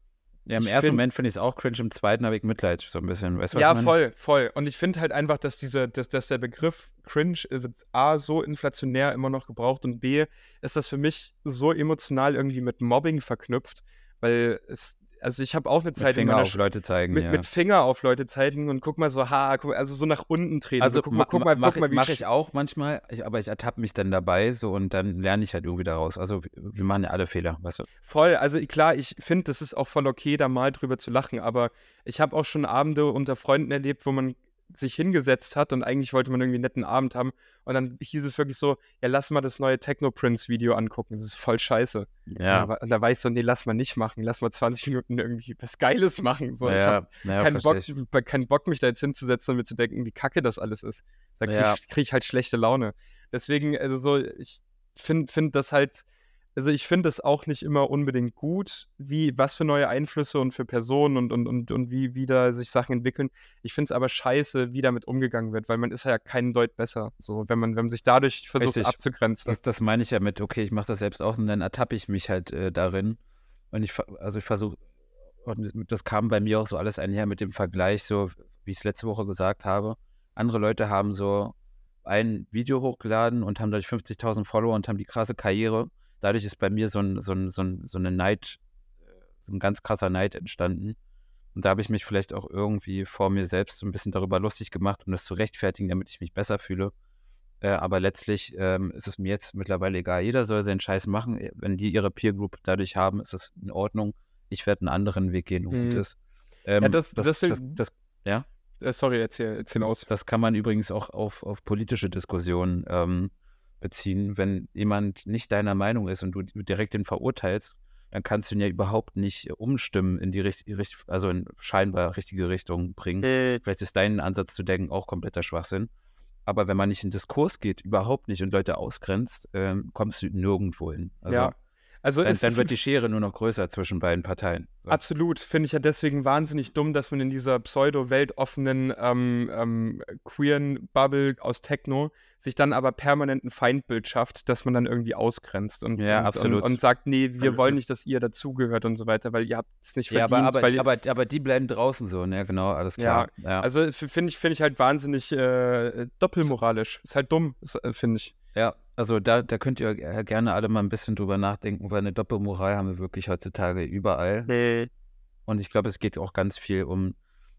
Ja, im ich ersten find- Moment finde ich es auch cringe, im zweiten habe ich Mitleid, so ein bisschen. Weißt Ja, voll, voll. Und ich finde halt einfach, dass diese, dass, dass der Begriff cringe äh, wird A so inflationär immer noch gebraucht und B ist das für mich so emotional irgendwie mit Mobbing verknüpft, weil es, also ich habe auch eine Mit Zeit in Finger auf Leute zeigen, mit, ja. mit Finger auf Leute zeigen und guck mal so, ha, also so nach unten treten. also so, guck mal, guck mal, mach, guck mal, wie mach sch- ich auch manchmal, ich, aber ich ertappe mich dann dabei so und dann lerne ich halt irgendwie daraus. Also wir- wir machen ja alle Fehler, weißt du. Voll, also klar, ich finde, das ist auch voll okay, da mal drüber zu lachen, aber ich habe auch schon Abende unter Freunden erlebt, wo man sich hingesetzt hat und eigentlich wollte man irgendwie einen netten Abend haben und dann hieß es wirklich so, ja, lass mal das neue Techno Prince Video angucken, das ist voll scheiße. Ja, Und da, da war ich so, nee, lass mal nicht machen, lass mal 20 Minuten irgendwie was Geiles machen. So, ich ja, habe ja, keinen, Bock, ich. keinen Bock, mich da jetzt hinzusetzen und mir zu denken, wie kacke das alles ist. Da kriege Ja. ich, krieg ich halt schlechte Laune. Deswegen, also so, ich finde find das halt, also ich finde das auch nicht immer unbedingt gut, wie, was für neue Einflüsse und für Personen und, und, und, und wie, wie da sich Sachen entwickeln. Ich finde es aber scheiße, wie damit umgegangen wird, weil man ist ja keinen Deut besser, so, wenn man, wenn man sich dadurch versucht Richtig. abzugrenzen. Das, das meine ich ja mit, okay, ich mache das selbst auch und dann ertappe ich mich halt äh, darin. Und ich, also ich versuche, und das kam bei mir auch so alles einher mit dem Vergleich, so wie ich es letzte Woche gesagt habe. Andere Leute haben so ein Video hochgeladen und haben dadurch 50.000 Follower und haben die krasse Karriere. Dadurch ist bei mir so, ein, so, ein, so, ein, so eine Neid, äh, so ein ganz krasser Neid entstanden. Und da habe ich mich vielleicht auch irgendwie vor mir selbst so ein bisschen darüber lustig gemacht, um das zu rechtfertigen, damit ich mich besser fühle. Äh, aber letztlich ähm, ist es mir jetzt mittlerweile egal. Jeder soll seinen Scheiß machen. Äh, Wenn die ihre Peer Group dadurch haben, ist es in Ordnung. Ich werde einen anderen Weg gehen und gut ist. Ähm, Ja, das- das, das das, das, ja, Äh, sorry, erzähl, erzähl aus. das kann man übrigens auch auf, auf politische Diskussionen ähm, beziehen. Wenn jemand nicht deiner Meinung ist und du direkt den verurteilst, dann kannst du ihn ja überhaupt nicht umstimmen in die richtige, also in scheinbar richtige Richtung bringen. Vielleicht ist dein Ansatz zu denken auch kompletter Schwachsinn. Aber wenn man nicht in Diskurs geht, überhaupt nicht und Leute ausgrenzt, ähm, kommst du nirgendwo hin. Also ja. Also dann, dann wird die Schere nur noch größer zwischen beiden Parteien. So. Absolut, finde ich ja deswegen wahnsinnig dumm, dass man in dieser pseudo-weltoffenen, ähm, ähm, queeren Bubble aus Techno sich dann aber permanent ein Feindbild schafft, dass man dann irgendwie ausgrenzt und, Ja, und, und, und sagt, nee, wir wollen nicht, dass ihr dazugehört und so weiter, weil ihr habt es nicht Ja, verdient. aber, aber, ihr, aber, aber die bleiben draußen so, ne? Genau, alles klar. Ja, also f- finde ich, finde ich halt wahnsinnig äh, doppelmoralisch. Ist halt dumm, äh, finde ich. ja also da, da könnt ihr äh, gerne alle mal ein bisschen drüber nachdenken, weil eine Doppelmoral haben wir wirklich heutzutage überall. Und ich glaube, es geht auch ganz viel um,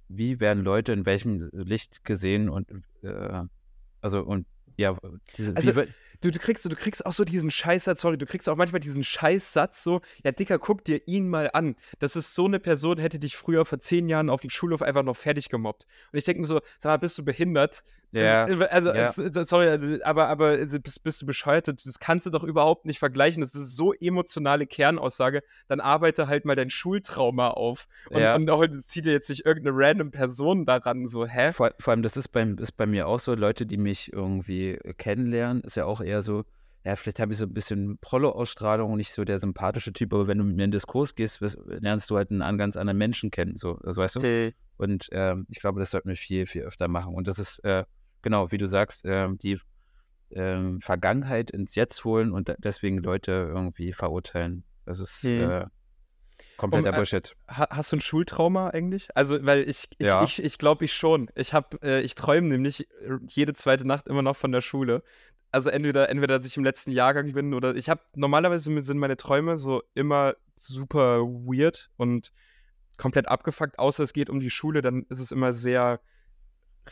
wie werden Leute in welchem Licht gesehen und äh, also und ja, diese, Also, Du, du, kriegst, du kriegst auch so diesen Scheißsatz, sorry, du kriegst auch manchmal diesen Scheißsatz so, ja, Dicker, guck dir ihn mal an. Das ist so eine Person, hätte dich früher vor zehn Jahren auf dem Schulhof einfach noch fertig gemobbt. Und ich denke mir so, sag mal, bist du behindert? Ja, Also, ja. es- es- sorry, also, aber, aber also, bist, bist du bescheuert? Das kannst du doch überhaupt nicht vergleichen. Das ist so emotionale Kernaussage. Dann arbeite halt mal dein Schultrauma auf. Und, Ja. und heute zieht dir jetzt nicht irgendeine random Person daran, so, hä? Vor, vor allem, das ist, beim, ist bei mir auch so, Leute, die mich irgendwie äh, kennenlernen, ist ja auch eher so, ja, vielleicht habe ich so ein bisschen Prollo-Ausstrahlung, nicht so der sympathische Typ, aber wenn du mit mir in den Diskurs gehst, lernst du halt einen an- ganz anderen Menschen kennen, so, also weißt du? Und ähm, ich glaube, das sollten wir viel, viel öfter machen. Und das ist, äh, genau, wie du sagst, ähm, die ähm, Vergangenheit ins Jetzt holen und deswegen Leute irgendwie verurteilen. Das ist Hm. äh, kompletter Um, äh, Bullshit. Ha hast du ein Schultrauma eigentlich? Also, weil ich, ich, Ja. ich, ich glaube ich schon. Ich habe, äh, ich träume nämlich äh, jede zweite Nacht immer noch von der Schule. Also entweder, entweder, dass ich im letzten Jahrgang bin oder ich habe, normalerweise sind meine Träume so immer super weird und komplett abgefuckt, außer es geht um die Schule, dann ist es immer sehr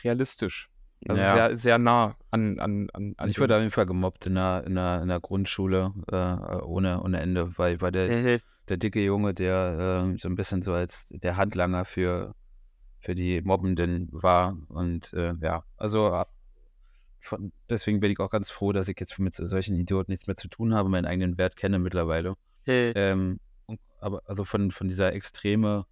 realistisch. Also Ja. sehr, sehr nah an, an, an, an Ich wurde auf jeden Fall gemobbt in der, in der, in der Grundschule äh, ohne, ohne Ende, weil, weil der, Mhm. der dicke Junge, der ähm, so ein bisschen so als der Handlanger für, für die Mobbenden war. Und äh, ja, also ab- von, deswegen bin ich auch ganz froh, dass ich jetzt mit solchen Idioten nichts mehr zu tun habe, meinen eigenen Wert kenne mittlerweile. Ähm, und, aber also von, von dieser extreme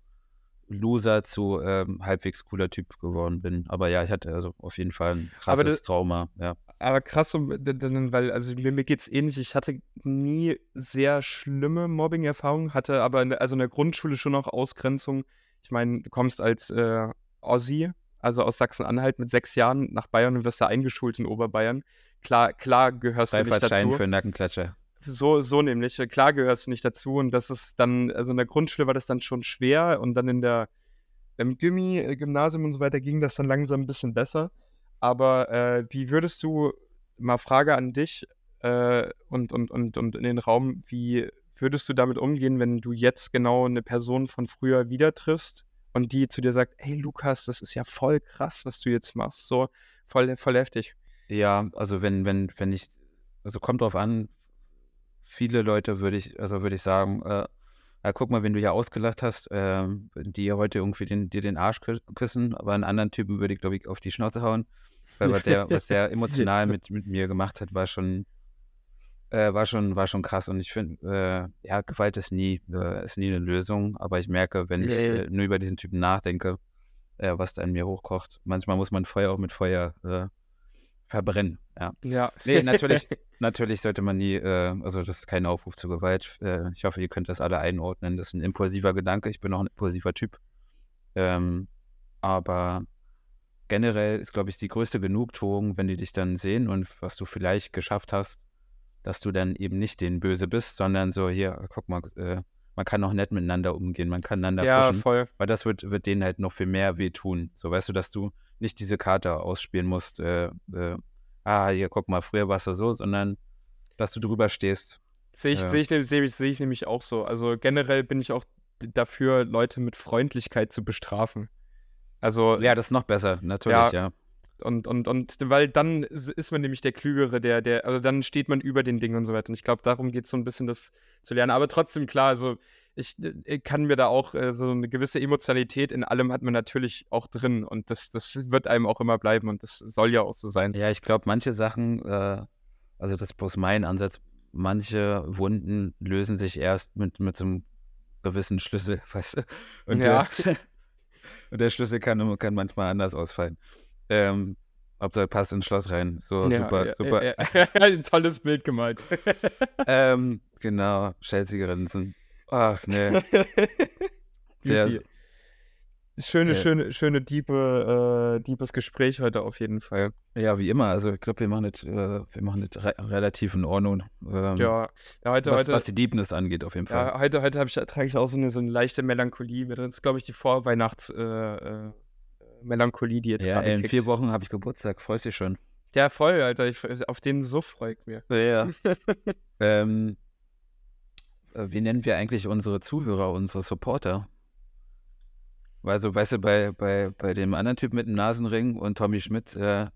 Loser zu ähm, halbwegs cooler Typ geworden bin. Aber ja, ich hatte also auf jeden Fall ein Aber krasses das- Trauma, ja. Aber krass, weil, also mir, mir geht's ähnlich. Ich hatte nie sehr schlimme Mobbing-Erfahrungen, hatte aber in, der- also in der Grundschule schon auch Ausgrenzung. Ich meine, du kommst als äh, Ossi, also aus Sachsen-Anhalt, mit sechs Jahren nach Bayern und wirst da eingeschult in Oberbayern. Klar, klar gehörst du nicht dazu. für Nackenklatscher. So, so nämlich. Klar gehörst du nicht dazu und das ist dann, also in der Grundschule war das dann schon schwer und dann in der im Gimmi, äh, Gymnasium und so weiter ging das dann langsam ein bisschen besser. Aber äh, wie würdest du, mal Frage an dich äh, und, und, und, und in den Raum, wie würdest du damit umgehen, wenn du jetzt genau eine Person von früher wieder triffst und die zu dir sagt, hey Lukas, das ist ja voll krass, was du jetzt machst, so voll, voll heftig. Ja, also wenn, wenn, wenn ich, also kommt drauf an, viele Leute würde ich, also würde ich sagen, äh, ja, guck mal, wenn du ja ausgelacht hast, äh, die heute irgendwie den, dir den Arsch küssen, aber einen anderen Typen würde ich, glaube ich, auf die Schnauze hauen. Weil was der, was der emotional mit, mit mir gemacht hat, war schon, äh, war schon, war schon krass. Und ich finde, äh, ja, Gewalt ist nie, äh, ist nie eine Lösung. Aber ich merke, wenn ich äh, nur über diesen Typen nachdenke, äh, was da in mir hochkocht. Manchmal muss man Feuer auch mit Feuer verbrennen. Ja. ja. Nee, natürlich, natürlich sollte man nie, also das ist kein Aufruf zur Gewalt. ich hoffe, ihr könnt das alle einordnen. Das ist ein impulsiver Gedanke. Ich bin auch ein impulsiver Typ. Ähm, aber generell ist, glaube ich, die größte Genugtuung, wenn die dich dann sehen und was du vielleicht geschafft hast, dass du dann eben nicht den Böse bist, sondern so, hier, guck mal, äh, man kann auch nett miteinander umgehen, man kann einander ja, pushen. voll. Weil das wird, wird denen halt noch viel mehr wehtun. So, weißt du, dass du nicht diese Karte ausspielen musst, äh, äh, ah, hier, guck mal, früher warst du so, sondern dass du drüber stehst. Sehe ich, seh ich, seh ich, seh ich nämlich auch so. Also generell bin ich auch dafür, Leute mit Freundlichkeit zu bestrafen. Also. Ja, das ist noch besser, natürlich, ja. ja. Und, und, und weil dann ist man nämlich der Klügere, der, der, also dann steht man über den Dingen und so weiter. Und ich glaube, darum geht es so ein bisschen, das zu lernen. Aber trotzdem, klar, also ich, ich äh, kann mir da auch äh, so eine gewisse Emotionalität in allem hat man natürlich auch drin. Und das, das wird einem auch immer bleiben und das soll ja auch so sein. Ja, ich glaube, manche Sachen, äh, also das ist bloß mein Ansatz, manche Wunden lösen sich erst mit, mit so einem gewissen Schlüssel, weißt du? Und ja. Der, und der Schlüssel kann, kann manchmal anders ausfallen. Ähm, Hauptsache passt ins Schloss rein. So, ja, super, ja, super. Ja, Ein tolles Bild gemalt. ähm, genau, Rinsen. Ach, ne. Sehr. Schöne, ja. schöne, schöne, diepe, äh, diebes Gespräch heute auf jeden Fall. Ja, wie immer. Also ich glaube, wir machen das, äh, wir machen das re relativ in Ordnung. Ähm, ja, ja, heute, was, heute, was die Deepness angeht, auf jeden Fall. Ja, heute, heute ich, trage ich auch so eine, so eine leichte Melancholie mit. Das ist, glaube ich, die Vorweihnachts- äh, äh Melancholie, die jetzt ja, gerade in kickt. vier Wochen habe ich Geburtstag, freust dich schon. Ja, voll, Alter. Ich, auf den so freut mir. Ja. ähm, äh, wie nennen wir eigentlich unsere Zuhörer, unsere Supporter? Also, weißt du, bei, bei, bei dem anderen Typ mit dem Nasenring und Tommy Schmidt äh,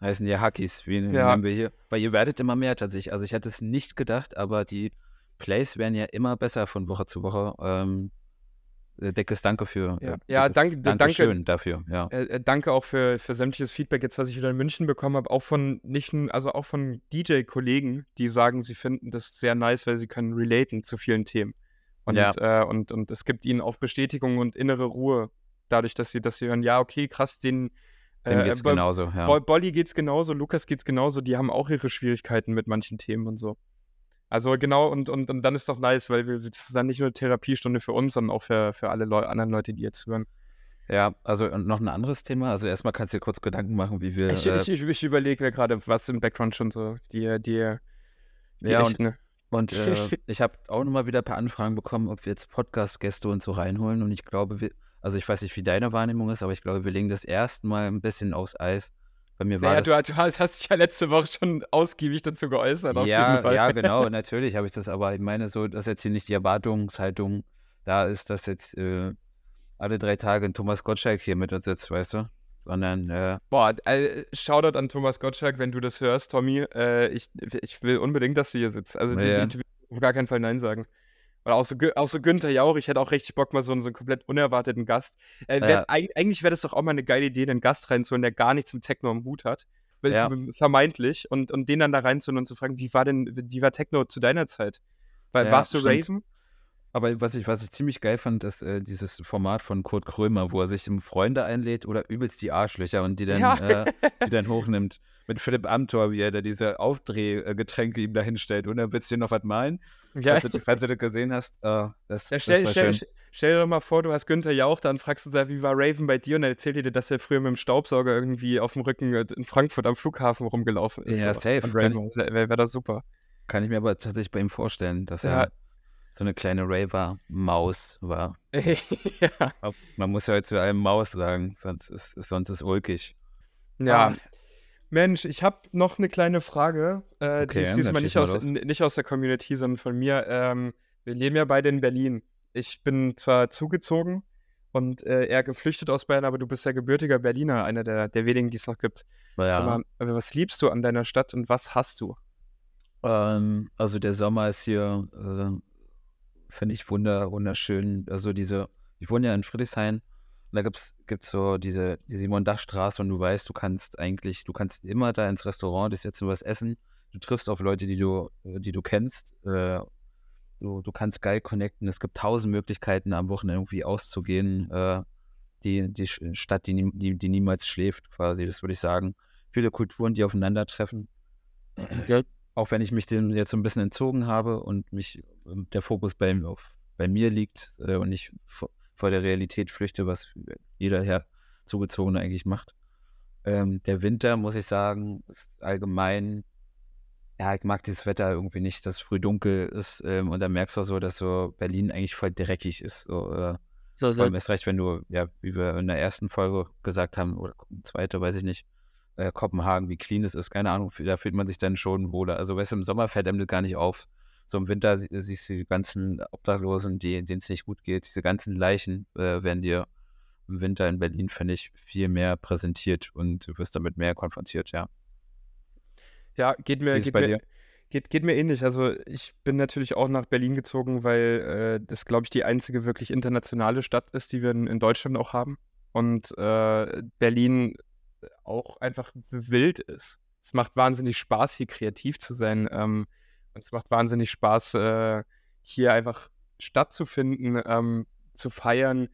heißen die Hackies. Wie ja. nennen wir hier? Weil ihr werdet immer mehr tatsächlich. Also ich hätte es nicht gedacht, aber die Plays werden ja immer besser von Woche zu Woche. Ähm, äh, dickes Danke für. Ja, äh, ja danke, danke schön dafür. Ja. Äh, äh, danke auch für, für sämtliches Feedback jetzt, was ich wieder in München bekommen habe, auch von nicht, also auch von DJ-Kollegen, die sagen, sie finden das sehr nice, weil sie können relaten zu vielen Themen. Und, ja. äh, und, und es gibt ihnen auch Bestätigung und innere Ruhe, dadurch, dass sie, dass sie hören, ja, okay, krass, den dem äh, geht's genauso, ja. Bo Bolly geht's genauso, Lukas geht's genauso, die haben auch ihre Schwierigkeiten mit manchen Themen und so. Also genau, und, und, und dann ist doch nice, weil wir, das ist dann nicht nur eine Therapiestunde für uns, sondern auch für, für alle Leu anderen Leute, die jetzt hören. Ja, also und noch ein anderes Thema. Also erstmal kannst du dir kurz Gedanken machen, wie wir. Ich, äh, ich, ich, ich überlege mir gerade, was im Background schon so die, die, die ja, echten, und, und äh, ich habe auch nochmal wieder ein paar Anfragen bekommen, ob wir jetzt Podcast-Gäste und so reinholen. Und ich glaube, wir, also ich weiß nicht, wie deine Wahrnehmung ist, aber ich glaube, wir legen das erstmal ein bisschen aufs Eis, bei mir war naja, du, du, hast dich ja letzte Woche schon ausgiebig dazu geäußert. ja, ja, genau, natürlich habe ich das, aber ich meine so, dass jetzt hier nicht die Erwartungshaltung da ist, dass jetzt äh, alle drei Tage ein Thomas Gottschalk hier mit uns sitzt, weißt du? Sondern, äh, Boah, äh, Shoutout an Thomas Gottschalk, wenn du das hörst, Tommy. Äh, ich, ich will unbedingt, dass du hier sitzt. Also, ja. die, die, auf gar keinen Fall Nein sagen. Oder auch so, auch so Günther Jauch, ich hätte auch richtig Bock, mal so, so einen komplett unerwarteten Gast. Äh, wär, ja. eigentlich wäre das doch auch mal eine geile Idee, einen Gast reinzuholen, der gar nichts mit Techno am Hut hat. Ja. Vermeintlich. Und, und den dann da reinzuholen und zu fragen, wie war denn, wie war Techno zu deiner Zeit? Weil, ja, warst du stimmt. Raven? Aber was ich, was ich ziemlich geil fand, ist äh, dieses Format von Kurt Krömer, wo er sich Freunde einlädt oder übelst die Arschlöcher und die dann, ja. äh, die dann hochnimmt. Mit Philipp Amthor, wie er da diese Aufdrehgetränke ihm da hinstellt. Und dann willst du dir noch was malen? Ja. Falls, du, falls du das gesehen hast, uh, das, ja, stell, das stell, stell, dir doch mal vor, du hast Günther Jauch, dann fragst du dich, wie war Raven bei dir? Und er erzählt dir, dass er früher mit dem Staubsauger irgendwie auf dem Rücken in Frankfurt am Flughafen rumgelaufen ist. Ja, safe. Wäre wär das super. Kann ich mir aber tatsächlich bei ihm vorstellen, dass Ja. er so eine kleine Raver-Maus war. ja. Man muss ja heute zu einem Maus sagen, sonst ist, sonst ist ulkig. Ja. Ah. Mensch, ich habe noch eine kleine Frage. Äh, die Okay, ist diesmal nicht aus, nicht aus der Community, sondern von mir. Ähm, wir leben ja beide in Berlin. Ich bin zwar zugezogen und äh, eher geflüchtet aus Bayern, aber du bist ja gebürtiger Berliner, einer der, der wenigen, die es noch gibt. Naja, Aber, aber was liebst du an deiner Stadt und was hast du? ähm, also der Sommer ist hier, äh, finde ich wunder, wunderschön. Also diese, ich wohne ja in Friedrichshain da gibt's gibt's so diese die Simon-Dach-Straße und du weißt, du kannst eigentlich, du kannst immer da ins Restaurant, dich setzen, was essen. Du triffst auf Leute, die du, äh, die du kennst. Äh, du, du kannst geil connecten. Es gibt tausend Möglichkeiten, am Wochenende irgendwie auszugehen. Äh, die, die Stadt, die, die, die niemals schläft, quasi, das würde ich sagen. Viele Kulturen, die aufeinandertreffen. Auch wenn ich mich dem jetzt so ein bisschen entzogen habe und mich ähm, der Fokus bei, auf, bei mir liegt äh, und ich vor, vor der Realität flüchte, was jeder Herr Zugezogene eigentlich macht. Ähm, der Winter, muss ich sagen, ist allgemein, ja, ich mag dieses Wetter irgendwie nicht, dass früh dunkel ist ähm, und dann merkst du auch so, dass so Berlin eigentlich voll dreckig ist. So, äh, vor allem erst recht, wenn du, ja, wie wir in der ersten Folge gesagt haben, oder zweite, weiß ich nicht, äh, Kopenhagen, wie clean es ist, keine Ahnung, da fühlt man sich dann schon wohler. Also, weißt du, im Sommer fällt einem das gar nicht auf. So im Winter sie- siehst du die ganzen Obdachlosen, denen es nicht gut geht, diese ganzen Leichen äh, werden dir im Winter in Berlin, finde ich, viel mehr präsentiert und du wirst damit mehr konfrontiert, ja. Ja, geht mir, geht mir? Geht, geht mir ähnlich. Also ich bin natürlich auch nach Berlin gezogen, weil äh, das, glaube ich, die einzige wirklich internationale Stadt ist, die wir in, in Deutschland auch haben. Und äh, Berlin auch einfach wild ist. Es macht wahnsinnig Spaß, hier kreativ zu sein. Ähm, und es macht wahnsinnig Spaß, äh, hier einfach stattzufinden, ähm, zu feiern.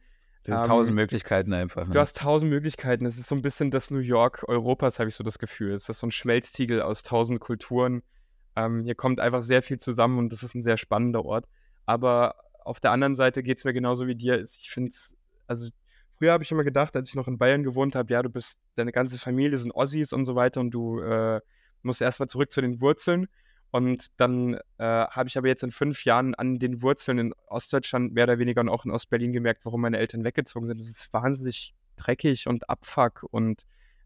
Diese Ähm, tausend Möglichkeiten einfach. Du Ne? hast tausend Möglichkeiten. Es ist so ein bisschen das New York Europas, habe ich so das Gefühl. Es ist so ein Schmelztiegel aus tausend Kulturen. Ähm, hier kommt einfach sehr viel zusammen und das ist ein sehr spannender Ort. Aber auf der anderen Seite geht es mir genauso wie dir. Ich finde es, also früher habe ich immer gedacht, als ich noch in Bayern gewohnt habe, ja, du bist, deine ganze Familie sind Ossis und so weiter und du äh, musst erstmal zurück zu den Wurzeln. Und dann äh, habe ich aber jetzt in fünf Jahren an den Wurzeln in Ostdeutschland mehr oder weniger und auch in Ostberlin gemerkt, warum meine Eltern weggezogen sind. Es ist wahnsinnig dreckig und Abfuck und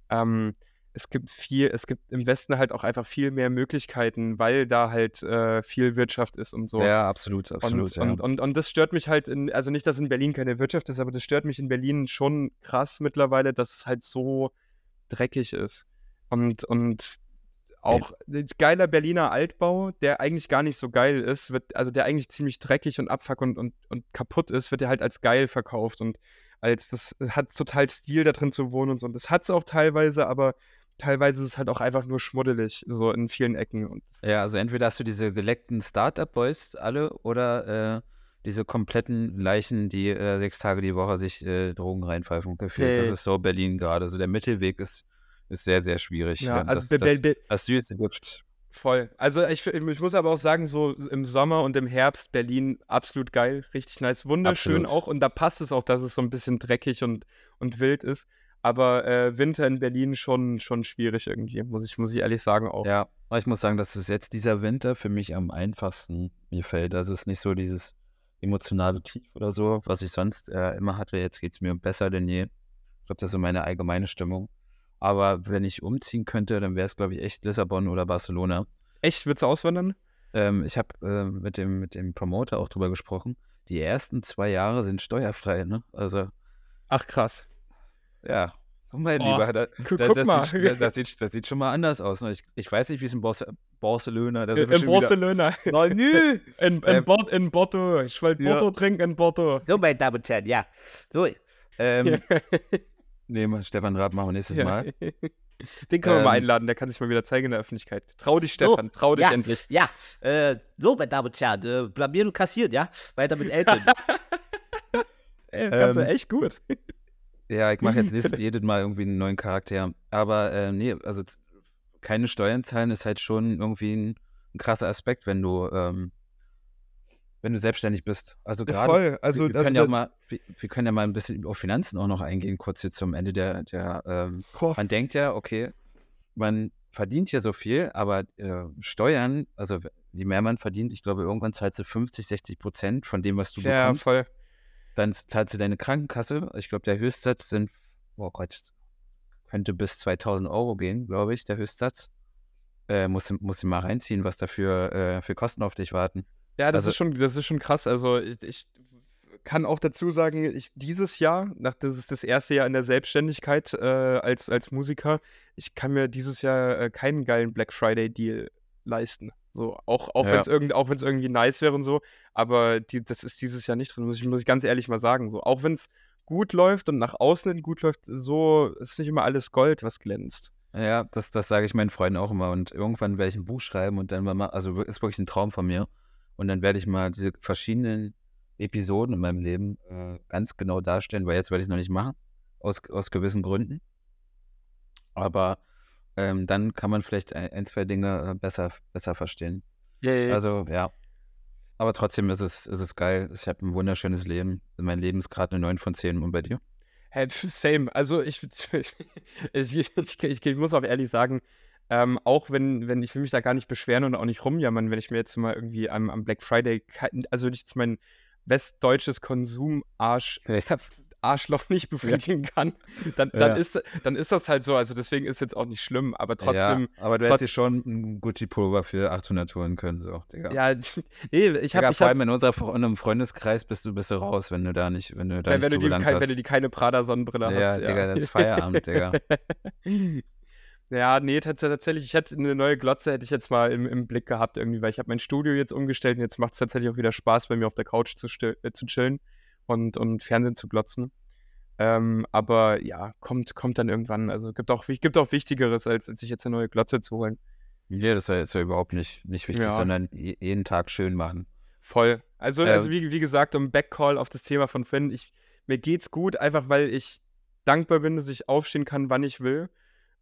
ähm, es gibt viel, es gibt im Westen halt auch einfach viel mehr Möglichkeiten, weil da halt äh, viel Wirtschaft ist und so. Ja, absolut, absolut. Und, ja. und, und, und das stört mich halt, in, also nicht, dass in Berlin keine Wirtschaft ist, aber das stört mich in Berlin schon krass mittlerweile, dass es halt so dreckig ist. Und, und auch ein geiler Berliner Altbau, der eigentlich gar nicht so geil ist, wird, also der eigentlich ziemlich dreckig und abfuck und, und, und kaputt ist, wird der halt als geil verkauft und als das hat total Stil da drin zu wohnen und so. Und das hat es auch teilweise, aber teilweise ist es halt auch einfach nur schmuddelig, so in vielen Ecken. Und das, Ja, also entweder hast du diese geleckten Startup-Boys alle oder äh, diese kompletten Leichen, die äh, sechs Tage die Woche sich äh, Drogen reinpfeifen gefühlt. Das Hey. ist so Berlin gerade. Also der Mittelweg ist, ist sehr, sehr schwierig. ja, Ähm, also das, das, das süße Gift. Voll. Also ich, ich muss aber auch sagen, so im Sommer und im Herbst Berlin absolut geil, richtig nice, wunderschön Absolut. auch und da passt es auch, dass es so ein bisschen dreckig und, und wild ist. Aber äh, Winter in Berlin schon, schon schwierig irgendwie, muss ich, muss ich ehrlich sagen auch. Ja, aber ich muss sagen, dass es jetzt dieser Winter für mich am einfachsten mir fällt. Also es ist nicht so dieses emotionale Tief oder so, was ich sonst äh, immer hatte. Jetzt geht es mir besser denn je. Ich glaube, das ist so meine allgemeine Stimmung. Aber wenn ich umziehen könnte, dann wäre es, glaube ich, echt Lissabon oder Barcelona. Echt, willst du auswandern? Ähm, ich habe äh, mit, dem, mit dem Promoter auch drüber gesprochen. Die ersten zwei Jahre sind steuerfrei, ne? Also, Ach krass. Ja, so mein Oh, Lieber. Da, Gu da, guck das, mal. Sieht, das, sieht, das sieht schon mal anders aus. Ne? Ich, ich weiß nicht, wie es in Barce Barcelona wir in Barcelona. Nein, nö. In, in, Ähm, Bord, in Porto. Ich will ja. Porto trinken in Porto. So, meine Damen und Herren, ja. So. Ähm, nee, mal Stefan Raab machen wir nächstes Ja. Mal. Den können wir mal Ähm, einladen, der kann sich mal wieder zeigen in der Öffentlichkeit. Trau dich, Stefan, trau dich ja, endlich. Ja, äh, so, meine Damen und Herren, äh, blamieren und kassieren, ja? Weiter mit Elton. Ey, kannst du Ähm, echt gut. Ja, ich mache jetzt nächstes, jedes Mal irgendwie einen neuen Charakter. Aber äh, nee, also keine Steuern zahlen ist halt schon irgendwie ein, ein krasser Aspekt, wenn du, ähm, wenn du selbstständig bist. Also gerade, Voll. Also, wir, wir, also können ja mal, wir, wir können ja mal ein bisschen auf Finanzen auch noch eingehen, kurz jetzt zum Ende der, der ähm, man denkt ja, okay, man verdient hier so viel, aber äh, Steuern, also je mehr man verdient, ich glaube, irgendwann zahlst du 50, 60 Prozent von dem, was du Ja, bekommst. voll. Dann zahlst du deine Krankenkasse. Ich glaube, der Höchstsatz sind, oh Gott, könnte bis 2000 Euro gehen, glaube ich, der Höchstsatz. Äh, muss, muss ich mal reinziehen, was dafür äh, für Kosten auf dich warten. Ja, das Also- ist schon, das ist schon krass. Also ich, ich kann auch dazu sagen, ich, dieses Jahr, nach das ist das erste Jahr in der Selbstständigkeit äh, als, als Musiker, ich kann mir dieses Jahr äh, keinen geilen Black Friday Deal leisten. So, auch, auch Ja. wenn es irgend, auch irgendwie nice wäre und so, aber die, das ist dieses Jahr nicht drin, muss ich, muss ich ganz ehrlich mal sagen. So, auch wenn es gut läuft und nach außen hin gut läuft, so ist nicht immer alles Gold, was glänzt. Ja, das, das sage ich meinen Freunden auch immer. Und irgendwann werde ich ein Buch schreiben und dann mal, also ist wirklich ein Traum von mir. Und dann werde ich mal diese verschiedenen Episoden in meinem Leben äh, ganz genau darstellen, weil jetzt werde ich es noch nicht machen, aus, aus gewissen Gründen. Aber ähm, dann kann man vielleicht ein, ein zwei Dinge äh, besser, besser verstehen. Ja, ja, Also ja. Aber trotzdem ist es, ist es geil. Ich habe ein wunderschönes Leben. Mein Leben ist gerade eine 9 von 10 und bei dir? Hey, same. Also ich, ich, ich, ich, ich muss auch ehrlich sagen, ähm, auch wenn, wenn ich will mich da gar nicht beschweren und auch nicht rumjammern, wenn ich mir jetzt mal irgendwie am, am Black Friday, also jetzt mein westdeutsches Konsum-Arsch Arschloch nicht befriedigen kann, dann, dann, Ja. ist, dann ist das halt so. Also deswegen ist jetzt auch nicht schlimm, aber trotzdem, ja, aber du hättest dir schon einen Gucci-Pullover für 800 holen können, so, Digga. ja, nee, ich habe vor allem in einem Freundeskreis bist du, bist du raus, wenn du da nicht, wenn du da wenn, nicht wenn, du die, kein, wenn du die keine Prada-Sonnenbrille ja, hast. Digga, das ist Feierabend, Digga. Ja, nee, tats tatsächlich, ich hätte eine neue Glotze hätte ich jetzt mal im, im Blick gehabt irgendwie, weil ich habe mein Studio jetzt umgestellt und jetzt macht es tatsächlich auch wieder Spaß, bei mir auf der Couch zu, äh, zu chillen und, und Fernsehen zu glotzen. Ähm, aber ja, kommt, kommt dann irgendwann. Also gibt auch, gibt auch Wichtigeres, als, als sich jetzt eine neue Glotze zu holen. Nee, das ist ja, ja überhaupt nicht, nicht wichtig, Ja. sondern je- jeden Tag schön machen. Voll. Also, Ja. also wie, wie gesagt, um Backcall auf das Thema von Finn, ich, mir geht's gut, einfach weil ich dankbar bin, dass ich aufstehen kann, wann ich will.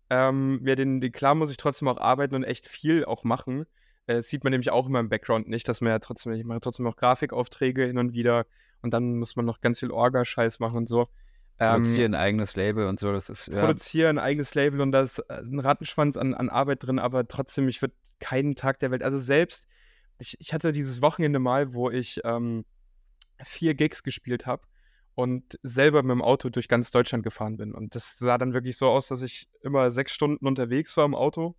Ähm, mir den, den, klar muss ich trotzdem auch arbeiten und echt viel auch machen. Äh, Das sieht man nämlich auch immer im Background nicht, dass man ja trotzdem, ich mache trotzdem auch Grafikaufträge hin und wieder und dann muss man noch ganz viel Orga-Scheiß machen und so. Ähm, Produzieren ein eigenes Label und so, das ist, ja, produziere ein eigenes Label und da ist äh, ein Rattenschwanz an, an Arbeit drin, aber trotzdem, ich würde keinen Tag der Welt, also selbst, ich, ich hatte dieses Wochenende mal, wo ich ähm, vier Gigs gespielt habe und selber mit dem Auto durch ganz Deutschland gefahren bin. Und das sah dann wirklich so aus, dass ich immer sechs Stunden unterwegs war im Auto.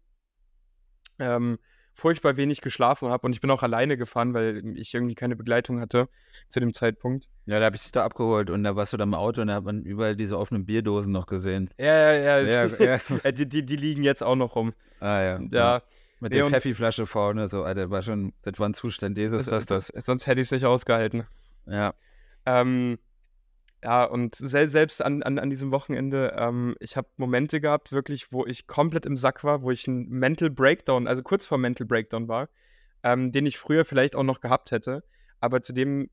Ähm, furchtbar wenig geschlafen habe und ich bin auch alleine gefahren, weil ich irgendwie keine Begleitung hatte zu dem Zeitpunkt. ja, da habe ich dich da abgeholt und da warst du da im Auto und da hat man überall diese offenen Bierdosen noch gesehen. Ja, ja, Ja, ja. ja. Die, die, die liegen jetzt auch noch rum. Ah ja. Ja, Mit Nee, der Pfeffi-Flasche vorne, so, Alter, war schon, das war ein Zustand, Jesus, was das. Sonst hätte ich es nicht ausgehalten. Ja. Ähm, ja, und sel selbst an, an, an diesem Wochenende, ähm, ich habe Momente gehabt, wirklich, wo ich komplett im Sack war, wo ich ein Mental Breakdown, also kurz vor Mental Breakdown war, ähm, den ich früher vielleicht auch noch gehabt hätte, aber zudem